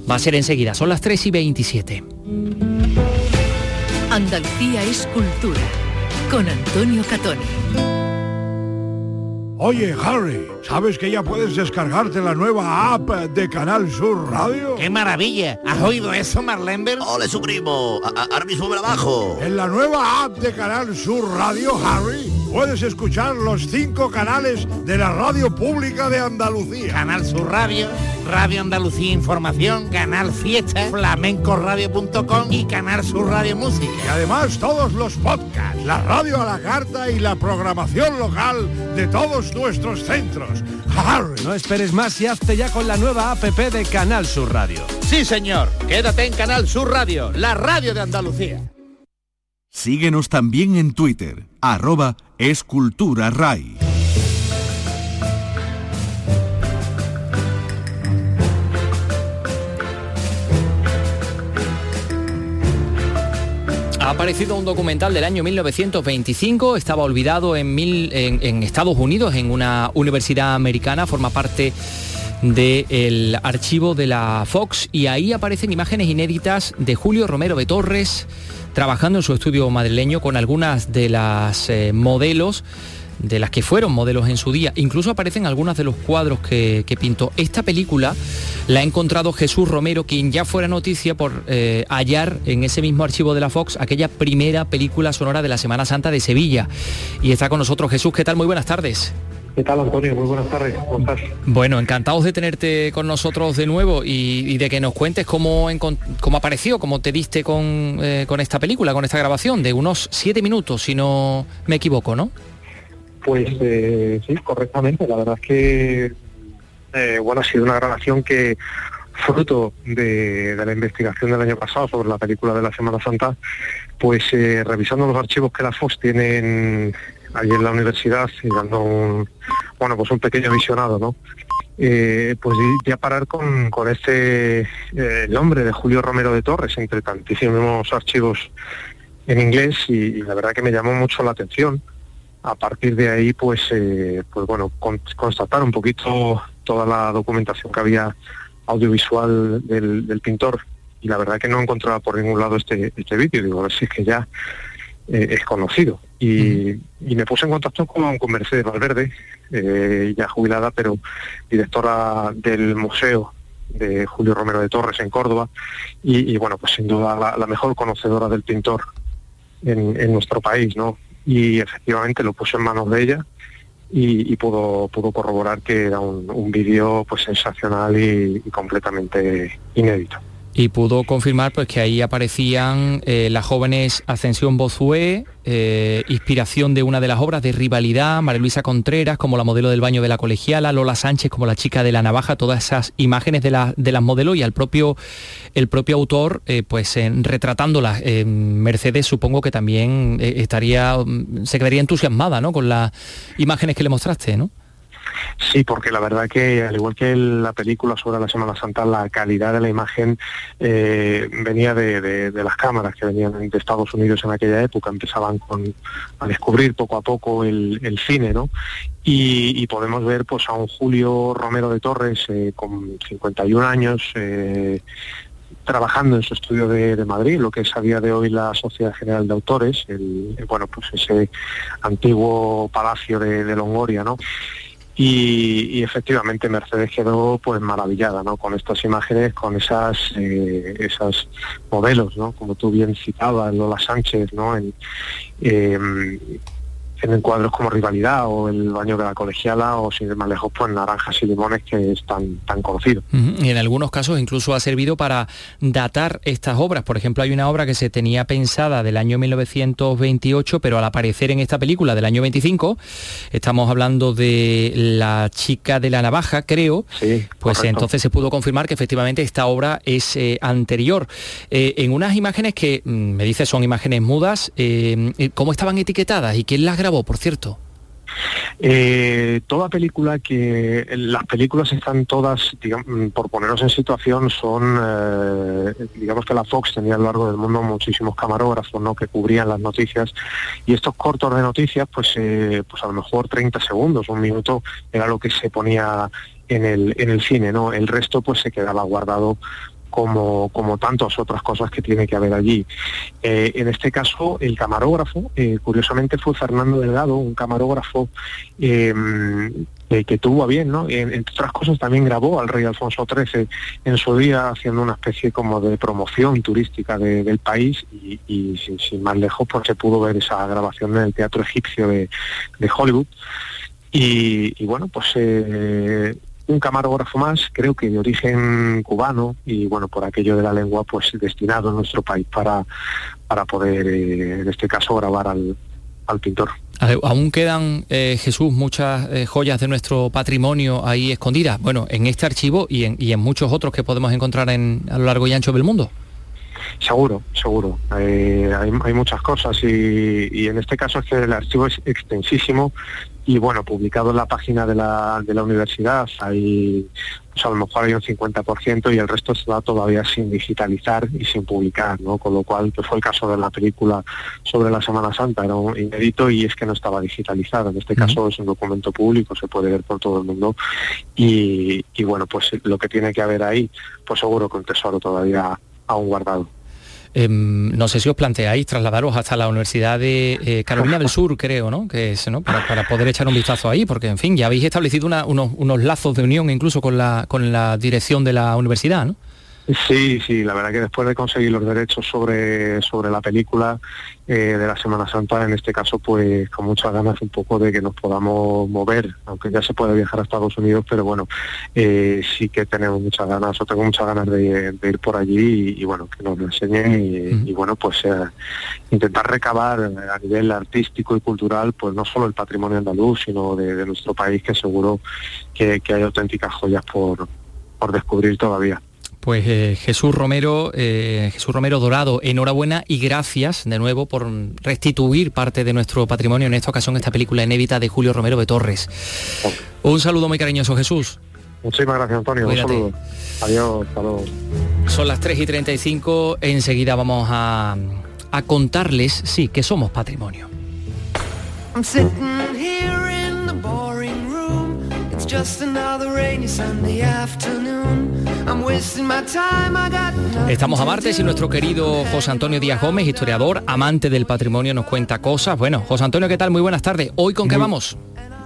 Va a ser enseguida, son las 3 y 27. Andalucía es cultura, con Antonio Catoni. Oye, Harry, ¿sabes que ya puedes descargarte la nueva app de Canal Sur Radio? ¡Qué maravilla! ¿Has oído eso, Marlenber? ¡Ole, su primo! Ahora mismo me la bajo. En la nueva app de Canal Sur Radio, Harry, puedes escuchar los cinco canales de la radio pública de Andalucía. Canal Sur Radio, Radio Andalucía Información, Canal Fiesta, flamencoradio.com y Canal Sur Radio Música. Y además todos los podcasts, la radio a la carta y la programación local de todos nuestros centros. No esperes más y hazte ya con la nueva APP de Canal Sur Radio. Sí, señor. Quédate en Canal Sur Radio, la radio de Andalucía. Síguenos también en Twitter, arroba escultura RAI. Ha aparecido un documental del año 1925, estaba olvidado en, Estados Unidos, en una universidad americana, forma parte del archivo de la Fox y ahí aparecen imágenes inéditas de Julio Romero de Torres trabajando en su estudio madrileño con algunas de las eh, modelos de las que fueron modelos en su día. Incluso aparecen algunos de los cuadros que, pintó. Esta película la ha encontrado Jesús Romero, quien ya fuera noticia por eh, hallar en ese mismo archivo de la Fox aquella primera película sonora de la Semana Santa de Sevilla. Y está con nosotros Jesús, ¿qué tal? Muy buenas tardes. ¿Qué tal, Antonio? Muy buenas tardes. ¿Cómo estás? Bueno, encantados de tenerte con nosotros de nuevo y, de que nos cuentes cómo, cómo apareció, cómo te diste con, eh, con esta película, con esta grabación de unos siete minutos, si no me equivoco, ¿no? Pues eh, sí, correctamente. La verdad es que eh, bueno, ha sido una grabación que fruto de, la investigación del año pasado sobre la película de la Semana Santa, pues eh, revisando los archivos que la FOS tienen allí en la universidad y dando bueno, pues un pequeño visionado, ¿no? Eh, pues ya parar con, con este eh, nombre de Julio Romero de Torres entre tantísimos archivos en inglés y, la verdad que me llamó mucho la atención. A partir de ahí, pues, eh, pues bueno, constatar un poquito toda la documentación que había audiovisual del, pintor y la verdad que no encontraba por ningún lado este, este vídeo. Digo, a ver si es que ya es conocido. Y, me puse en contacto con, con Mercedes Valverde, eh, ya jubilada, pero directora del Museo de Julio Romero de Torres en Córdoba, y, bueno, pues sin duda la, mejor conocedora del pintor en, nuestro país, ¿no? Y efectivamente lo puse en manos de ella y, pudo, pudo corroborar que era un, vídeo pues sensacional y completamente inédito y pudo confirmar pues que ahí aparecían eh, las jóvenes Ascensión Bozué, eh, inspiración de una de las obras de rivalidad, María Luisa Contreras como la modelo del baño de la colegiala, Lola Sánchez como la chica de la navaja, todas esas imágenes de, de las modelos y al propio, el propio autor eh, pues retratándolas. Mercedes supongo que también estaría, se quedaría entusiasmada ¿no? con las imágenes que le mostraste, ¿no? Sí, porque la verdad que al igual que la película sobre la Semana Santa, la calidad de la imagen eh, venía de, las cámaras que venían de Estados Unidos en aquella época, empezaban a descubrir poco a poco el, cine, ¿no? Y, podemos ver pues a un Julio Romero de Torres eh, con 51 años. Eh, trabajando en su estudio de, Madrid, lo que es a día de hoy la Sociedad General de Autores, el, bueno, pues ese antiguo palacio de Longoria, ¿no? Y, efectivamente Mercedes quedó pues maravillada ¿no? con estas imágenes, con esas eh, modelos, ¿no? como tú bien citabas, Lola Sánchez, ¿no? Em, en cuadros como Rivalidad o El baño de la colegiala o sin ir más lejos pues Naranjas y Limones que es tan, tan conocido. Y en algunos casos incluso ha servido para datar estas obras. Por ejemplo, hay una obra que se tenía pensada del año 1928, pero al aparecer en esta película del año 25, estamos hablando de La chica de la navaja, creo, pues entonces se pudo confirmar que efectivamente esta obra es eh, anterior. Eh, en unas imágenes que mm, me dice son imágenes mudas, eh, ¿cómo estaban etiquetadas y quién las grabó? por cierto? Eh, toda película que las películas están todas, digamos, por ponernos en situación, son eh, digamos que la Fox tenía a lo largo del mundo muchísimos camarógrafos, ¿no? que cubrían las noticias y estos cortos de noticias, pues, eh, pues a lo mejor 30 segundos, un minuto era lo que se ponía en el, en el cine, ¿no? El resto pues se quedaba guardado como, como tantas otras cosas que tiene que haber allí. Eh, en este caso, el camarógrafo, eh, curiosamente fue Fernando Delgado, un camarógrafo em, que tuvo a bien, ¿no? entre otras cosas también grabó al rey Alfonso XIII en su día haciendo una especie como de promoción turística del país y, sin, más lejos pues se pudo ver esa grabación en el Teatro Egipcio de, Hollywood. Y, bueno, pues eh, un camarógrafo más, creo que de origen cubano y bueno, por aquello de la lengua, pues destinado a nuestro país para, para poder, eh, en este caso, grabar al, pintor. Aún quedan, eh, Jesús, muchas eh, joyas de nuestro patrimonio ahí escondidas, bueno, en este archivo y en, y en muchos otros que podemos encontrar en, a lo largo y ancho del mundo. Seguro, seguro. hay, hay, muchas cosas y, y, en este caso es que el archivo es extensísimo y bueno, publicado en la página de la, de la universidad hay, pues a lo mejor hay un 50% y el resto está todavía sin digitalizar y sin publicar, ¿no? Con lo cual, que fue el caso de la película sobre la Semana Santa, era un inédito y es que no estaba digitalizado. En este caso es un documento público, se puede ver por todo el mundo y, y bueno, pues lo que tiene que haber ahí, pues seguro que un tesoro todavía aún guardado. Em, no sé si os planteáis trasladaros hasta la Universidad de eh, Carolina del Sur, creo, ¿no? Que es, ¿no? Para, poder echar un vistazo ahí, porque en fin, ya habéis establecido unos, lazos de unión incluso con la, con la dirección de la universidad, ¿no? Sí, sí, la verdad que después de conseguir los derechos sobre, sobre la película eh, de la Semana Santa, en este caso, pues con muchas ganas un poco de que nos podamos mover, aunque ya se puede viajar a Estados Unidos, pero bueno, eh, sí que tenemos muchas ganas, o tengo muchas ganas de, ir por allí y, bueno, que nos lo enseñen y, bueno, pues eh, intentar recabar a nivel artístico y cultural, pues no solo el patrimonio andaluz, sino de, nuestro país, que seguro que, hay auténticas joyas por, por descubrir todavía Pues eh, Jesús Romero, eh, Jesús Romero Dorado, enhorabuena y gracias de nuevo por restituir parte de nuestro patrimonio, en esta ocasión esta película inédita de Julio Romero de Torres. Un saludo muy cariñoso, Jesús. Muchísimas gracias, Antonio. Un saludo. Adiós, hasta luego. Son las 3 y 35, enseguida vamos a, a contarles, sí, que somos patrimonio. I'm Estamos a martes y nuestro querido José Antonio Díaz Gómez, historiador, amante del patrimonio, nos cuenta cosas. Bueno, José Antonio, ¿qué tal? Muy buenas tardes. ¿Hoy con qué Muy- vamos?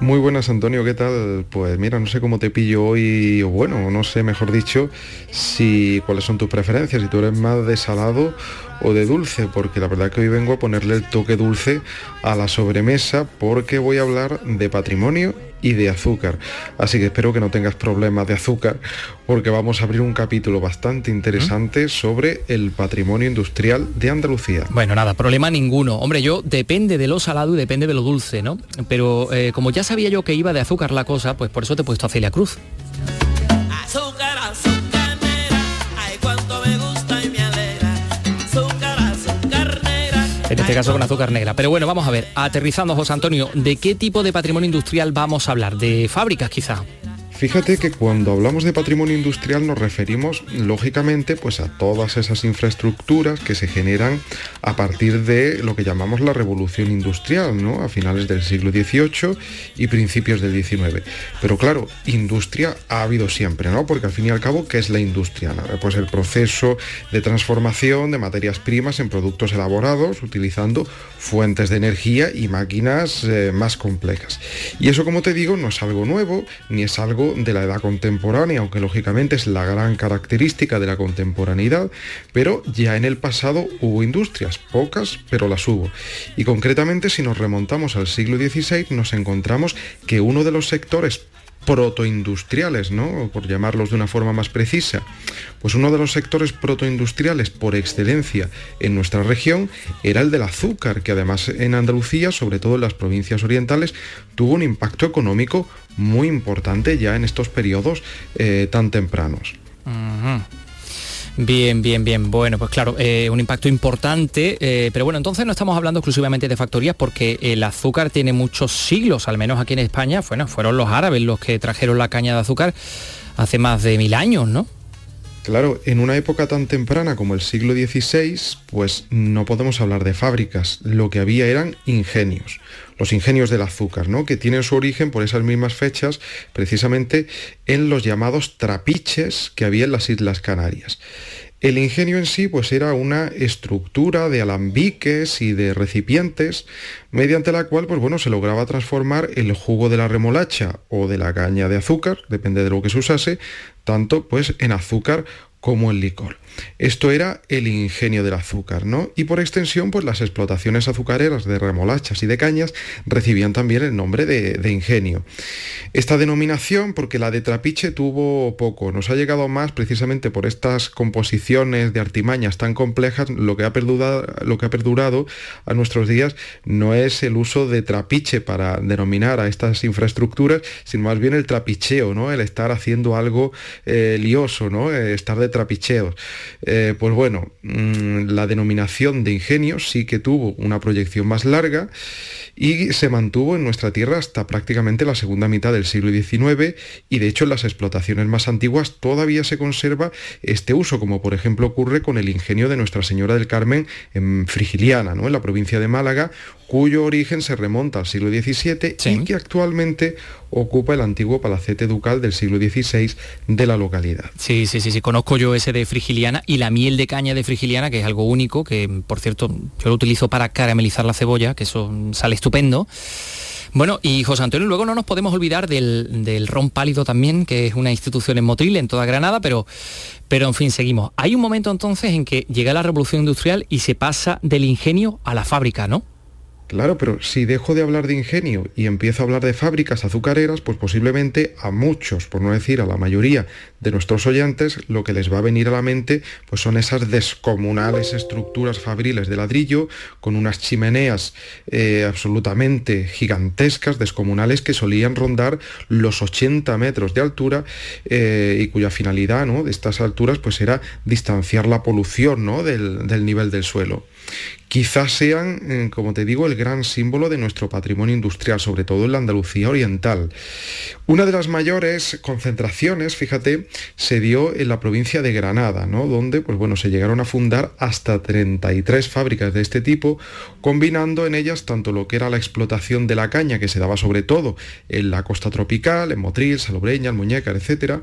Muy buenas, Antonio, ¿qué tal? Pues mira, no sé cómo te pillo hoy, o bueno, no sé, mejor dicho, si cuáles son tus preferencias, si tú eres más de salado o de dulce, porque la verdad que hoy vengo a ponerle el toque dulce a la sobremesa, porque voy a hablar de patrimonio y de azúcar. Así que espero que no tengas problemas de azúcar, porque vamos a abrir un capítulo bastante interesante sobre el patrimonio industrial de Andalucía. Bueno, nada, problema ninguno. Hombre, yo depende de lo salado y depende de lo dulce, ¿no? Pero eh, como ya sabía yo que iba de azúcar la cosa, pues por eso te he puesto a Celia Cruz. En este caso con azúcar negra. Pero bueno, vamos a ver, aterrizando, José Antonio, ¿de qué tipo de patrimonio industrial vamos a hablar? ¿De fábricas quizá? Fíjate que cuando hablamos de patrimonio industrial nos referimos lógicamente pues a todas esas infraestructuras que se generan a partir de lo que llamamos la revolución industrial, ¿no? A finales del siglo XVIII y principios del XIX. Pero claro, industria ha habido siempre, ¿no? Porque al fin y al cabo, ¿qué es la industria? Pues el proceso de transformación de materias primas en productos elaborados utilizando fuentes de energía y máquinas eh, más complejas. Y eso, como te digo, no es algo nuevo, ni es algo de la edad contemporánea, aunque lógicamente es la gran característica de la contemporaneidad, pero ya en el pasado hubo industrias, pocas, pero las hubo. Y concretamente, si nos remontamos al siglo XVI, nos encontramos que uno de los sectores protoindustriales, ¿no? Por llamarlos de una forma más precisa. Pues uno de los sectores protoindustriales por excelencia en nuestra región era el del azúcar, que además en Andalucía, sobre todo en las provincias orientales, tuvo un impacto económico muy importante ya en estos periodos eh, tan tempranos. Bien, bien, bien. Bueno, pues claro, eh, un impacto importante, eh, pero bueno, entonces no estamos hablando exclusivamente de factorías porque el azúcar tiene muchos siglos, al menos aquí en España, bueno, fueron los árabes los que trajeron la caña de azúcar hace más de mil años, ¿no? Claro, en una época tan temprana como el siglo XVI, pues no podemos hablar de fábricas. Lo que había eran ingenios, los ingenios del azúcar, ¿no? Que tienen su origen por esas mismas fechas, precisamente en los llamados trapiches que había en las Islas Canarias. El ingenio en sí pues era una estructura de alambiques y de recipientes mediante la cual pues bueno se lograba transformar el jugo de la remolacha o de la caña de azúcar, depende de lo que se usase, tanto pues en azúcar como en licor. Esto era el ingenio del azúcar, ¿no? Y por extensión, pues las explotaciones azucareras de remolachas y de cañas recibían también el nombre de, de ingenio. Esta denominación, porque la de trapiche tuvo poco, nos ha llegado más precisamente por estas composiciones de artimañas tan complejas, lo que ha perdurado, a nuestros días no es el uso de trapiche para denominar a estas infraestructuras, sino más bien el trapicheo, ¿no? El estar haciendo algo eh, lioso, ¿no? Eh, estar de trapicheos. Eh, pues bueno, mm, la denominación de ingenio sí que tuvo una proyección más larga y se mantuvo en nuestra tierra hasta prácticamente la segunda mitad del siglo XIX y de hecho en las explotaciones más antiguas todavía se conserva este uso, como por ejemplo ocurre con el ingenio de Nuestra Señora del Carmen en Frigiliana, ¿no? en la provincia de Málaga, cuyo origen se remonta al siglo XVII y que actualmente ocupa el antiguo palacete ducal del siglo XVI de la localidad. Sí, sí, sí, sí, conozco yo ese de frigiliana y la miel de caña de frigiliana, que es algo único, que por cierto yo lo utilizo para caramelizar la cebolla, que eso sale estupendo. Bueno, y José Antonio, luego no nos podemos olvidar del, del ron pálido también, que es una institución en Motril, en toda Granada, pero, pero en fin, seguimos. Hay un momento entonces en que llega la revolución industrial y se pasa del ingenio a la fábrica, ¿no? Claro, pero si dejo de hablar de ingenio y empiezo a hablar de fábricas azucareras, pues posiblemente a muchos, por no decir a la mayoría de nuestros oyentes, lo que les va a venir a la mente pues son esas descomunales estructuras fabriles de ladrillo con unas chimeneas eh, absolutamente gigantescas, descomunales, que solían rondar los 80 metros de altura eh, y cuya finalidad ¿no? de estas alturas pues era distanciar la polución ¿no? del, del nivel del suelo quizás sean, eh, como te digo, el gran símbolo de nuestro patrimonio industrial, sobre todo en la Andalucía oriental. Una de las mayores concentraciones, fíjate, se dio en la provincia de Granada, ¿no? donde pues, bueno, se llegaron a fundar hasta 33 fábricas de este tipo, combinando en ellas tanto lo que era la explotación de la caña, que se daba sobre todo en la costa tropical, en Motril, Salobreña, Muñeca, etcétera,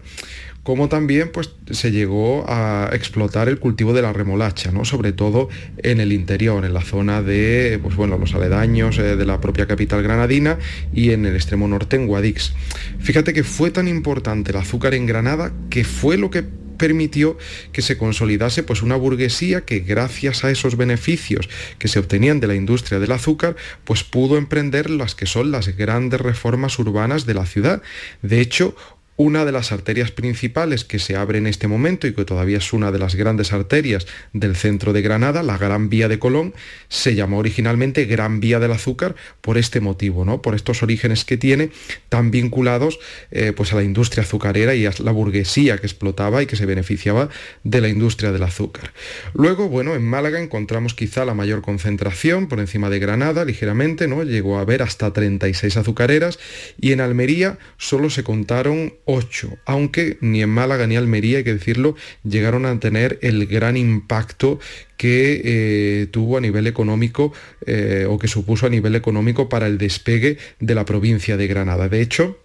como también pues, se llegó a explotar el cultivo de la remolacha, ¿no? sobre todo en el interior, en la zona de pues, bueno, los aledaños eh, de la propia capital granadina y en el extremo norte en Guadix. Fíjate que fue tan importante el azúcar en Granada que fue lo que permitió que se consolidase pues una burguesía que gracias a esos beneficios que se obtenían de la industria del azúcar pues pudo emprender las que son las grandes reformas urbanas de la ciudad. De hecho, una de las arterias principales que se abre en este momento y que todavía es una de las grandes arterias del centro de Granada, la Gran Vía de Colón, se llamó originalmente Gran Vía del Azúcar por este motivo, ¿no? por estos orígenes que tiene tan vinculados eh, pues a la industria azucarera y a la burguesía que explotaba y que se beneficiaba de la industria del azúcar. Luego, bueno, en Málaga encontramos quizá la mayor concentración por encima de Granada, ligeramente, ¿no? llegó a haber hasta 36 azucareras y en Almería solo se contaron 8, aunque ni en Málaga ni Almería, hay que decirlo, llegaron a tener el gran impacto que eh, tuvo a nivel económico eh, o que supuso a nivel económico para el despegue de la provincia de Granada. De hecho,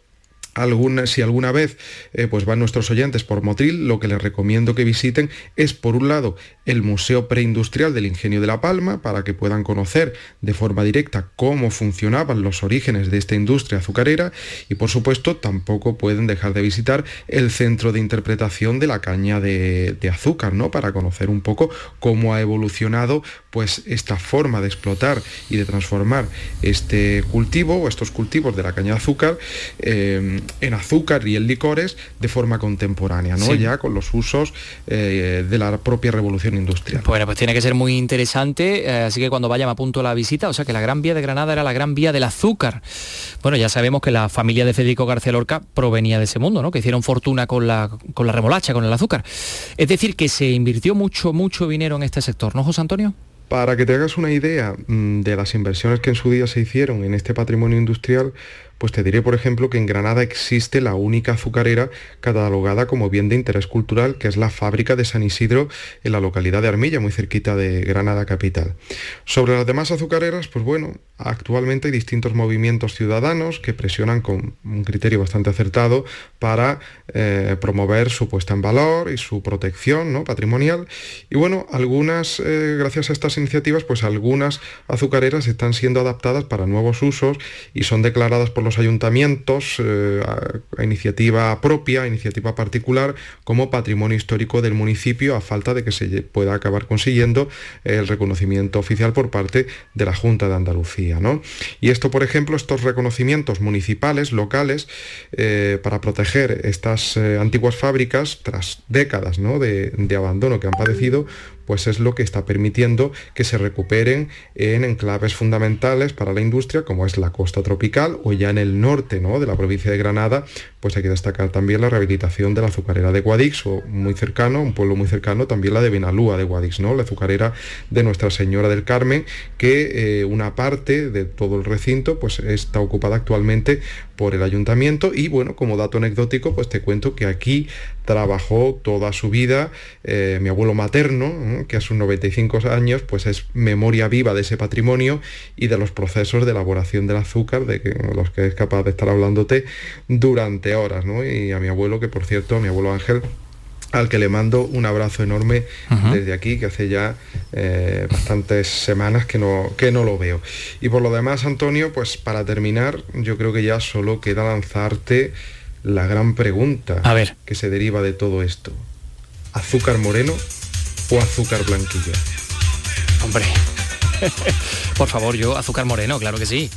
si alguna vez eh, pues van nuestros oyentes por Motril, lo que les recomiendo que visiten es, por un lado, el Museo Preindustrial del Ingenio de La Palma, para que puedan conocer de forma directa cómo funcionaban los orígenes de esta industria azucarera, y por supuesto tampoco pueden dejar de visitar el Centro de Interpretación de la Caña de, Azúcar, ¿no? para conocer un poco cómo ha evolucionado pues, esta forma de explotar y de transformar este cultivo o estos cultivos de la caña de azúcar. Eh, en azúcar y en licores de forma contemporánea, ¿no? Ya con los usos eh, de la propia revolución industrial. Bueno, pues tiene que ser muy interesante, eh, así que cuando vaya me apunto la visita, o sea que la Gran Vía de Granada era la Gran Vía del azúcar. Bueno, ya sabemos que la familia de Federico García Lorca provenía de ese mundo, ¿no? Que hicieron fortuna con la, con la remolacha, con el azúcar. Es decir, que se invirtió mucho, mucho dinero en este sector, ¿no, José Antonio? Para que te hagas una idea mm, de las inversiones que en su día se hicieron en este patrimonio industrial, pues te diré, por ejemplo, que en Granada existe la única azucarera catalogada como bien de interés cultural, que es la fábrica de San Isidro en la localidad de Armilla, muy cerquita de Granada capital. Sobre las demás azucareras, pues bueno, actualmente hay distintos movimientos ciudadanos que presionan con un criterio bastante acertado para eh, promover su puesta en valor y su protección ¿no? patrimonial. Y bueno, algunas, eh, gracias a estas iniciativas, pues algunas azucareras están siendo adaptadas para nuevos usos y son declaradas por los ayuntamientos eh, a, iniciativa propia, iniciativa particular, como patrimonio histórico del municipio, a falta de que se pueda acabar consiguiendo el reconocimiento oficial por parte de la Junta de Andalucía. ¿no? Y esto, por ejemplo, estos reconocimientos municipales, locales, eh, para proteger estas eh, antiguas fábricas, tras décadas ¿no? de abandono que han padecido, pues es lo que está permitiendo que se recuperen en enclaves fundamentales para la industria, como es la costa tropical o ya en el norte ¿no? de la provincia de Granada, pues hay que destacar también la rehabilitación de la azucarera de Guadix, o muy cercano, un pueblo muy cercano, también la de Benalúa de Guadix, ¿no? la azucarera de Nuestra Señora del Carmen, que eh, una parte de todo el recinto pues está ocupada actualmente por el ayuntamiento y bueno, como dato anecdótico, pues te cuento que aquí trabajó toda su vida eh, mi abuelo materno, que a sus 95 años pues es memoria viva de ese patrimonio y de los procesos de elaboración del azúcar, de que, los que es capaz de estar hablándote durante horas, ¿no? Y a mi abuelo, que por cierto, a mi abuelo Ángel, al que le mando un abrazo enorme desde aquí, que hace ya eh, bastantes semanas que no, que no lo veo. Y por lo demás, Antonio, pues para terminar, yo creo que ya solo queda lanzarte la gran pregunta A ver. que se deriva de todo esto. ¿Azúcar moreno o azúcar blanquillo? Hombre, [LAUGHS] Por favor, yo, azúcar moreno, claro que sí.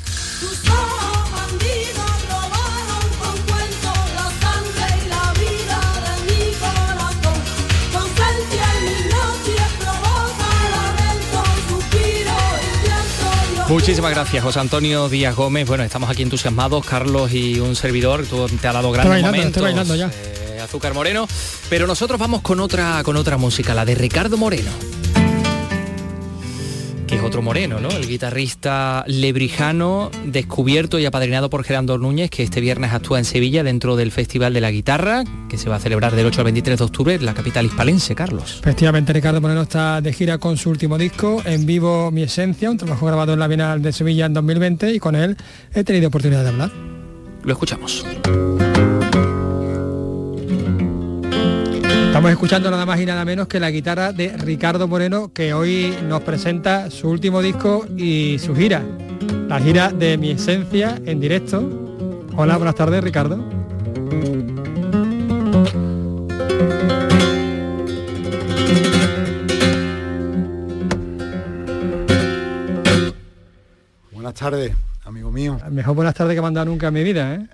Muchísimas gracias, José Antonio Díaz Gómez. Bueno, estamos aquí entusiasmados, Carlos y un servidor. Tú te ha dado grandes bailando, momentos. estoy bailando ya. eh, Azúcar Moreno. Pero nosotros vamos con otra, con otra música, la de Ricardo Moreno. Que es otro moreno, ¿no? El guitarrista lebrijano, descubierto y apadrinado por Gerardo Núñez, que este viernes actúa en Sevilla dentro del Festival de la Guitarra, que se va a celebrar del 8 al 23 de octubre en la capital hispalense, Carlos. Efectivamente, Ricardo Moreno está de gira con su último disco, En Vivo Mi Esencia, un trabajo grabado en la Bienal de Sevilla en 2020 y con él he tenido oportunidad de hablar. Lo escuchamos. Estamos escuchando nada más y nada menos que la guitarra de Ricardo Moreno, que hoy nos presenta su último disco y su gira, la gira de Mi Esencia en directo. Hola, buenas tardes, Ricardo. Buenas tardes, amigo mío. Mejor buenas tardes que mandar nunca en mi vida, ¿eh?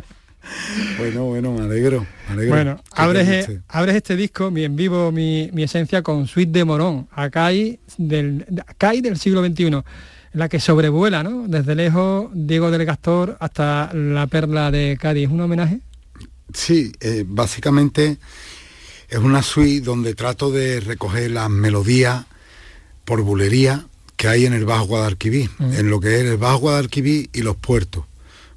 [LAUGHS] [LAUGHS] Bueno, bueno, me alegro. Me alegro. Bueno, Que abres, este disco, mi en vivo, mi, mi esencia, con Suite de Morón, Acai del, Acai del siglo XXI, la que sobrevuela, ¿no? Desde lejos, Diego del Castor hasta la perla de Cádiz. ¿Es un homenaje? Sí, eh, básicamente es una suite donde trato de recoger las melodías por bulería que hay en el Bajo Guadalquivir, en lo que es el Bajo Guadalquivir y los puertos.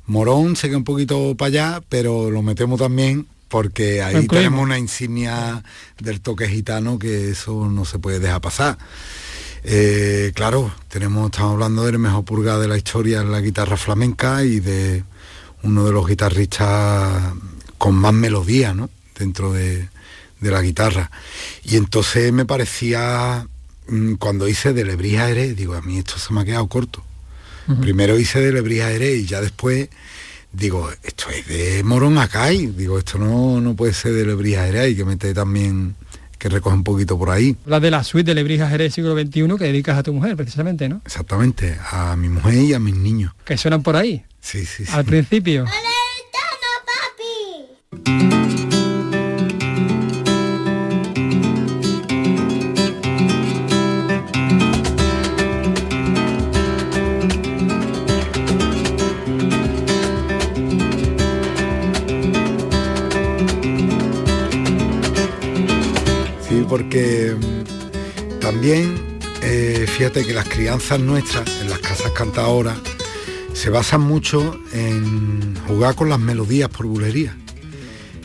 Morón se queda un poquito para allá, pero lo metemos también porque ahí tenemos una insignia del toque gitano que eso no se puede dejar pasar. Eh, claro, tenemos, estamos hablando del mejor purga de la historia en la guitarra flamenca y de uno de los guitarristas con más melodía, ¿no? Dentro de, de la guitarra. Y entonces me parecía, mm, cuando hice de Lebrija Eres, digo, a mí esto se me ha quedado corto. Primero hice de Lebrija Eres y ya después digo, esto es de Morón Acay. Digo, esto no, no puede ser de Lebrija Eres, hay que meter también, que recoge un poquito por ahí. La de la suite de Lebrija Jerez siglo XXI que dedicas a tu mujer, precisamente, ¿no? Exactamente, a mi mujer y a mis niños. Que suenan por ahí, Sí, sí, sí. al principio. Que las crianzas nuestras en las casas cantadoras se basan mucho en jugar con las melodías por bulería.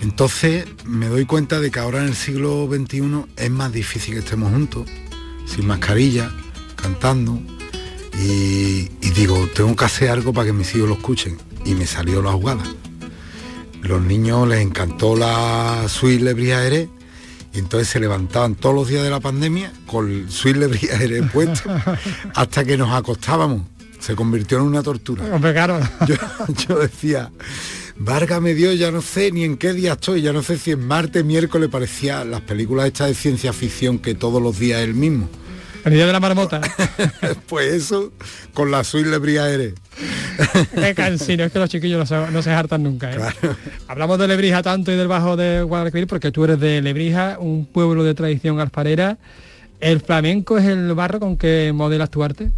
Entonces me doy cuenta de que ahora en el siglo XXI es más difícil que estemos juntos, sin mascarilla, cantando. Y, digo, tengo que hacer algo para que mis hijos lo escuchen. Y me salió la jugada. Los niños les encantó la suite Eres y entonces se levantaban todos los días de la pandemia con el Eres puesto [LAUGHS] hasta que nos acostábamos. Se convirtió en una tortura. [LAUGHS] Yo, yo decía, Várgame Dios, ya no sé ni en qué día estoy, ya no sé si es martes, miércoles, parecía las películas hechas de ciencia ficción que todos los días es el mismo. El día de la marmota. [LAUGHS] pues eso, con la suite Lebría Eres. Qué cansino, es que los chiquillos no se, no se hartan nunca. ¿eh? Hablamos de Lebrija tanto y del Bajo de Guadalquivir porque tú eres de Lebrija, un pueblo de tradición alfarera. ¿El flamenco es el barro con que modelas tu arte?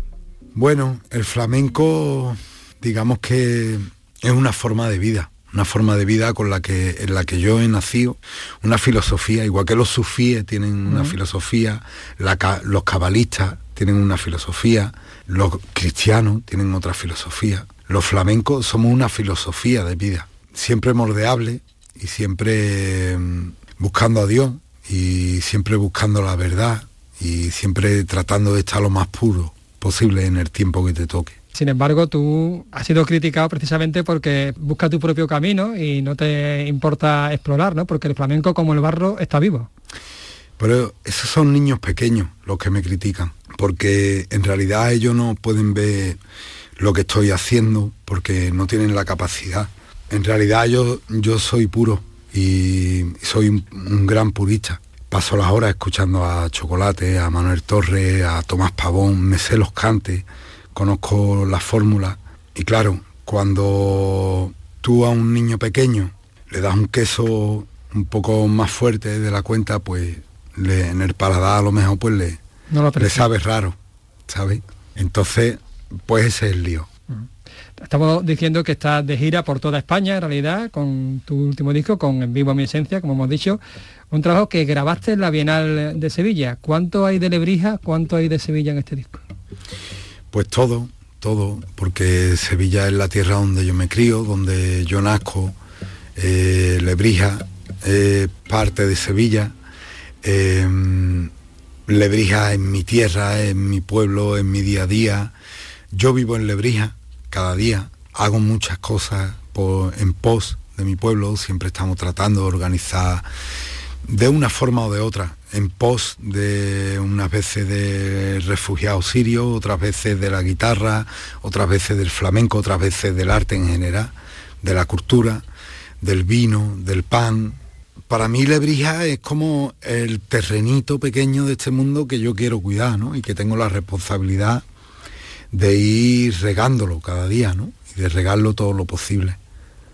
Bueno, el flamenco, digamos que es una forma de vida, una forma de vida con la que, en la que yo he nacido, una filosofía, igual que los sufíes tienen una filosofía, la los cabalistas tienen una filosofía, los cristianos tienen otra filosofía, los flamencos somos una filosofía de vida, siempre moldeable y siempre mm, buscando a Dios y siempre buscando la verdad y siempre tratando de estar lo más puro posible en el tiempo que te toque. Sin embargo, tú has sido criticado precisamente porque buscas tu propio camino y no te importa explorar, ¿no? Porque el flamenco como el barro está vivo. Pero esos son niños pequeños los que me critican, porque en realidad ellos no pueden ver lo que estoy haciendo porque no tienen la capacidad. En realidad yo, yo soy puro y soy un, un gran purista. paso las horas escuchando a Chocolate, a Manuel Torres, a Tomás Pavón, me sé los cantes, conozco las fórmulas y claro, cuando tú a un niño pequeño le das un queso un poco más fuerte de la cuenta, pues le- en el paladar a lo mejor pues le, No lo le aprecia. sabe raro, ¿sabes? Entonces, pues ese es el lío. Estamos diciendo que estás de gira por toda España, en realidad, con tu último disco, con En Vivo a mi Esencia, como hemos dicho. Un trabajo que grabaste en la Bienal de Sevilla. ¿Cuánto hay de Lebrija, cuánto hay de Sevilla en este disco? Pues todo, todo, porque Sevilla es la tierra donde yo me crío, donde yo nazco, eh, Lebrija, eh, parte de Sevilla, eh, Lebrija es mi tierra, es mi pueblo, es mi día a día. Yo vivo en Lebrija cada día, hago muchas cosas en pos de mi pueblo, siempre estamos tratando de organizar de una forma o de otra, en pos de unas veces de refugiados sirios, otras veces de la guitarra, otras veces del flamenco, otras veces del arte en general, de la cultura, del vino, del pan. Para mí Lebrija es como el terrenito pequeño de este mundo que yo quiero cuidar, ¿no? Y que tengo la responsabilidad de ir regándolo cada día, ¿no? Y de regarlo todo lo posible.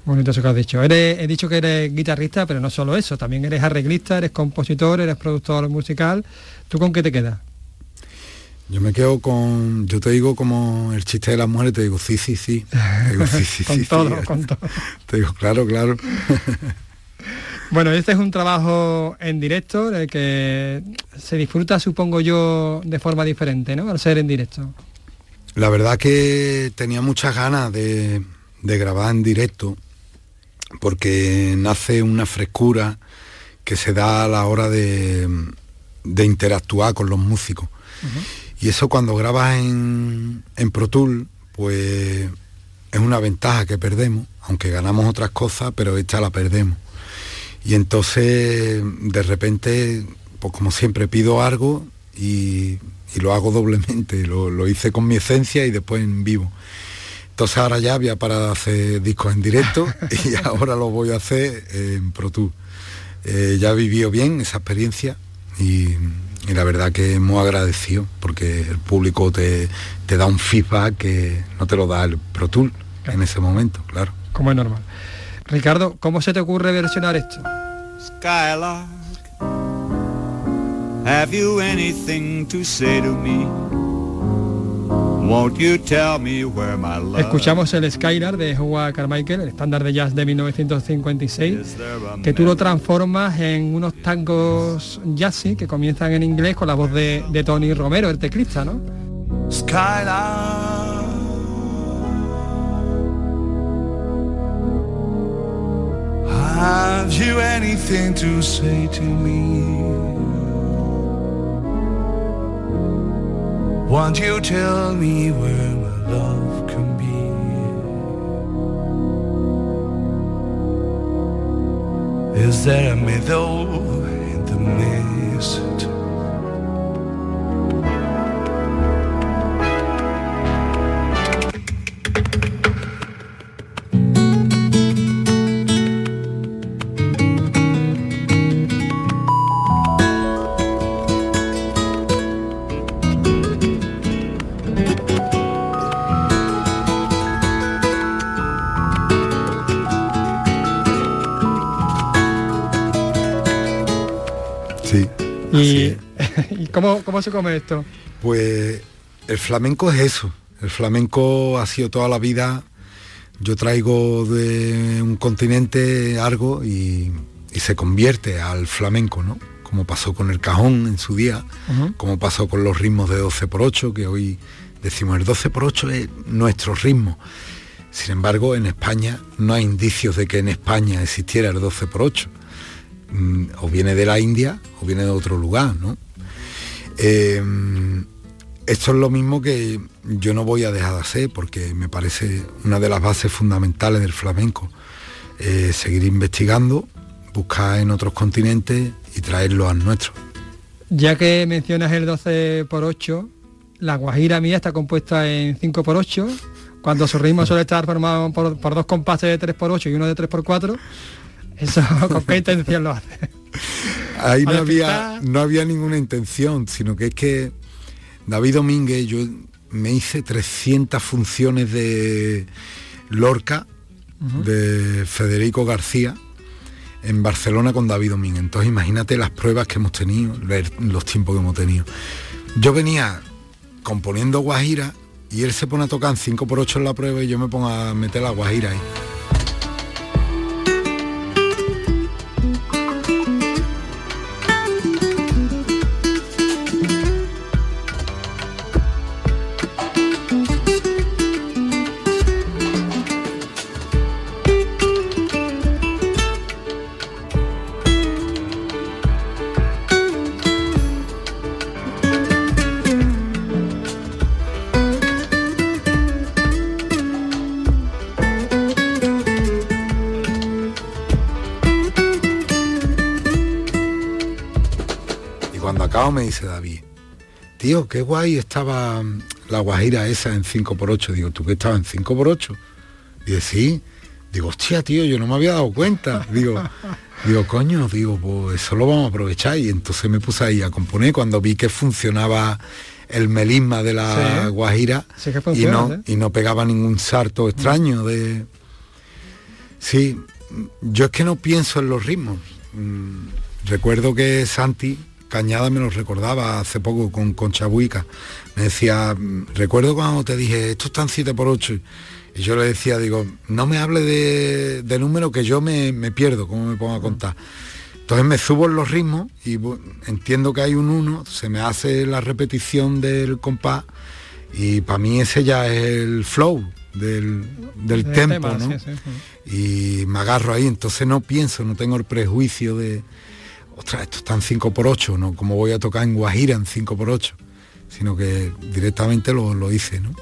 Bonito eso que has dicho. Eres, he dicho que eres guitarrista, pero no solo eso, también eres arreglista, eres compositor, eres productor musical. ¿Tú con qué te quedas? Yo me quedo con, yo te digo como el chiste de las mujeres, te digo sí, sí, sí. Te digo sí, sí, [LAUGHS] Con sí, sí. todo, con todo. [LAUGHS] Te digo claro, claro. [LAUGHS] Bueno, este es un trabajo en directo, en el que se disfruta, supongo yo, de forma diferente, ¿no? Al ser en directo. La verdad que tenía muchas ganas de, de grabar en directo porque nace una frescura que se da a la hora de, de interactuar con los músicos. Y eso cuando grabas en, en Pro Tool, pues es una ventaja que perdemos, aunque ganamos otras cosas, pero esta la perdemos. Y entonces, de repente, pues como siempre pido algo y, y lo hago doblemente. Lo, lo hice con mi esencia y después en vivo. Entonces ahora ya había para hacer discos en directo [LAUGHS] y ahora lo voy a hacer en Pro Tour. Eh, ya vivió bien esa experiencia y, y la verdad que muy agradecido porque el público te, te da un feedback que no te lo da el Pro Tour en ese momento, claro. Como es normal. Ricardo, ¿cómo se te ocurre versionar esto? Skylark, have you anything to say to me? Escuchamos el Skylar de Howard Carmichael, el estándar de jazz de 1956, que tú lo transformas en unos tangos jazzy que comienzan en inglés con la voz de, de Tony Romero, el teclista, ¿no? Skylark, have you anything to say to me? Won't you tell me where my love can be? Is there a meadow in the mist? Cómo, cómo se come esto? Pues el flamenco es eso. El flamenco ha sido toda la vida. Yo traigo de un continente algo y, y se convierte al flamenco, ¿no? Como pasó con el cajón en su día, como pasó con los ritmos de 12 por 8, que hoy decimos el 12 por 8 es nuestro ritmo. Sin embargo, en España no hay indicios de que en España existiera el 12 por 8. Mm, O viene de la India o viene de otro lugar, ¿no? Eh, esto es lo mismo que yo no voy a dejar de hacer porque me parece una de las bases fundamentales del flamenco. Eh, seguir investigando, buscar en otros continentes y traerlo al nuestro. Ya que mencionas el 12 por 8, la guajira mía está compuesta en 5 por 8, cuando su ritmo suele estar formado por, por dos compases de 3 por 8 y uno de 3 por 4. Eso con qué intención lo hace. [LAUGHS] ahí no había, no había ninguna intención, sino que es que David Domínguez, yo me hice 300 funciones de Lorca, de Federico García, en Barcelona con David Domínguez. Entonces imagínate las pruebas que hemos tenido, los tiempos que hemos tenido. Yo venía componiendo Guajira y él se pone a tocar en 5x8 en la prueba y yo me pongo a meter la Guajira ahí. Dice David, tío, qué guay estaba la guajira esa en 5x8. Digo, ¿tú qué estabas en 5x8? Dice, sí. Digo, hostia, tío, yo no me había dado cuenta. Digo, [LAUGHS] digo, coño, digo, pues eso lo vamos a aprovechar. Y entonces me puse ahí a componer cuando vi que funcionaba el melisma de la Sí. guajira Sí que y, no, y no pegaba ningún sarto extraño de... Sí, yo es que no pienso en los ritmos. Mm, Recuerdo que Santi Cañada me lo recordaba hace poco con Concha Buica. Me decía, recuerdo cuando te dije, esto está en 7 por 8 Y yo le decía, digo, no me hable de, de número que yo me, me pierdo, como me pongo a contar. Entonces me subo en los ritmos y entiendo que hay un 1, se me hace la repetición del compás y para mí ese ya es el flow del, del Del tempo, tema, ¿no? sí, sí, sí. y me agarro ahí, entonces no pienso, no tengo el prejuicio de, ostras, esto está en 5x8, ¿no? Como voy a tocar en Guajira en 5x8, sino que directamente lo, lo hice, ¿no?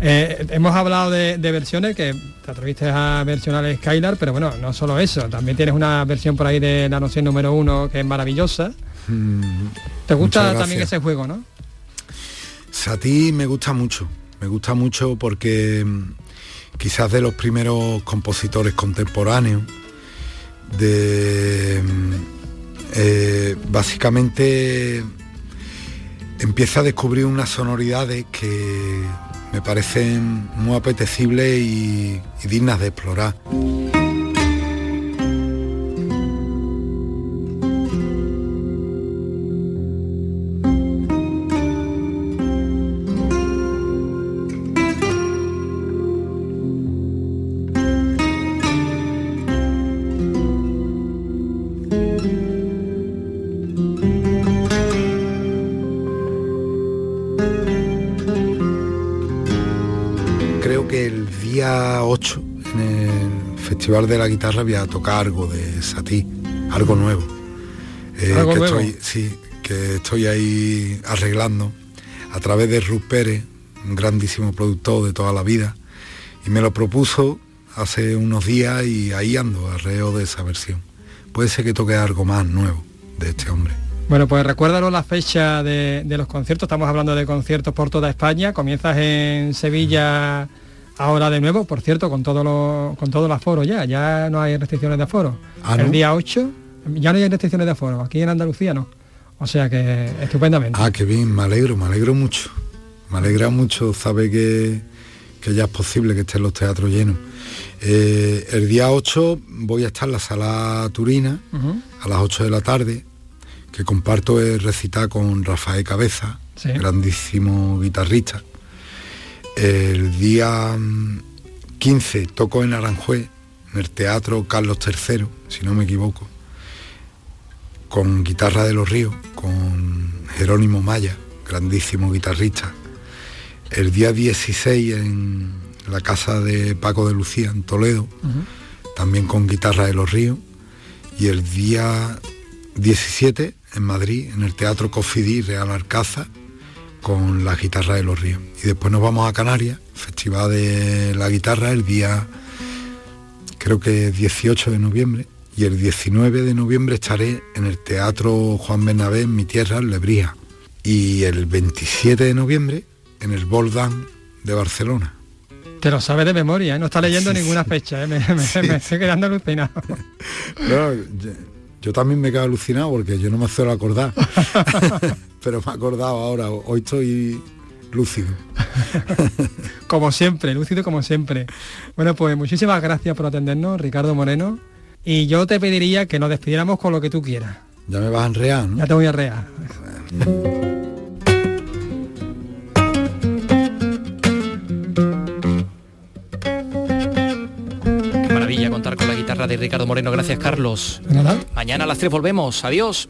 Eh, hemos hablado de, de versiones que te atreviste a versionar el Skylar, pero bueno, no solo eso, también tienes una versión por ahí de la noción número uno que es maravillosa. Mm, ¿Te gusta también ese juego, no? A ti me gusta mucho, me gusta mucho porque mm, quizás de los primeros compositores contemporáneos, de mm, eh, básicamente empieza a descubrir unas sonoridades que me parecen muy apetecibles y, y dignas de explorar. Festival de la Guitarra voy a tocar algo de Satí, algo nuevo. Eh, ¿Algo que nuevo? Estoy, sí, que estoy ahí arreglando a través de Ruth Pérez, un grandísimo productor de toda la vida, y me lo propuso hace unos días y ahí ando, arreo de esa versión. Puede ser que toque algo más nuevo de este hombre. Bueno, pues recuérdalo la fecha de, de los conciertos, estamos hablando de conciertos por toda España, comienzas en Sevilla ahora de nuevo, por cierto, con todo lo, con todo el aforo ya, ya no hay restricciones de aforo. Ah, el día 8 ya no hay restricciones de aforo, aquí en Andalucía no. O sea que estupendamente. Ah, qué bien, me alegro, me alegro mucho. Me alegra mucho saber que, que ya es posible que estén los teatros llenos. Eh, el día 8 voy a estar en la sala Turina a las 8 de la tarde, que comparto el recital con Rafael Cabeza, Sí. grandísimo guitarrista. El día mm, 15 toco en Aranjuez, en el Teatro Carlos III, si no me equivoco, con Guitarra de los Ríos, con Jerónimo Maya, grandísimo guitarrista. El día 16 en la casa de Paco de Lucía, en Toledo, también con Guitarra de los Ríos. Y el día 17 en Madrid, en el Teatro Cofidí Real Alcázar, con la Guitarra de los Ríos. Y después nos vamos a Canarias, Festival de la Guitarra, el día creo que 18 de noviembre. Y el 19 de noviembre estaré en el Teatro Juan Bernabé, en mi tierra, en Lebrija. Y el 27 de noviembre en el Boldán de Barcelona. Te lo sabes de memoria, ¿eh? no está leyendo Sí, ninguna sí. fecha, ¿eh? me, me- me estoy quedando alucinado. [LAUGHS] No, yo, también me quedo alucinado porque yo no me suelo acordar. [LAUGHS] Pero me he acordado ahora, hoy estoy lúcido. [LAUGHS] como siempre, lúcido como siempre. Bueno, pues muchísimas gracias por atendernos, Ricardo Moreno. Y yo te pediría que nos despidiéramos con lo que tú quieras. Ya me vas a enrear, ¿no? Ya te voy a enrear. de Ricardo Moreno. Gracias, Carlos. Mañana a las 3 volvemos. Adiós.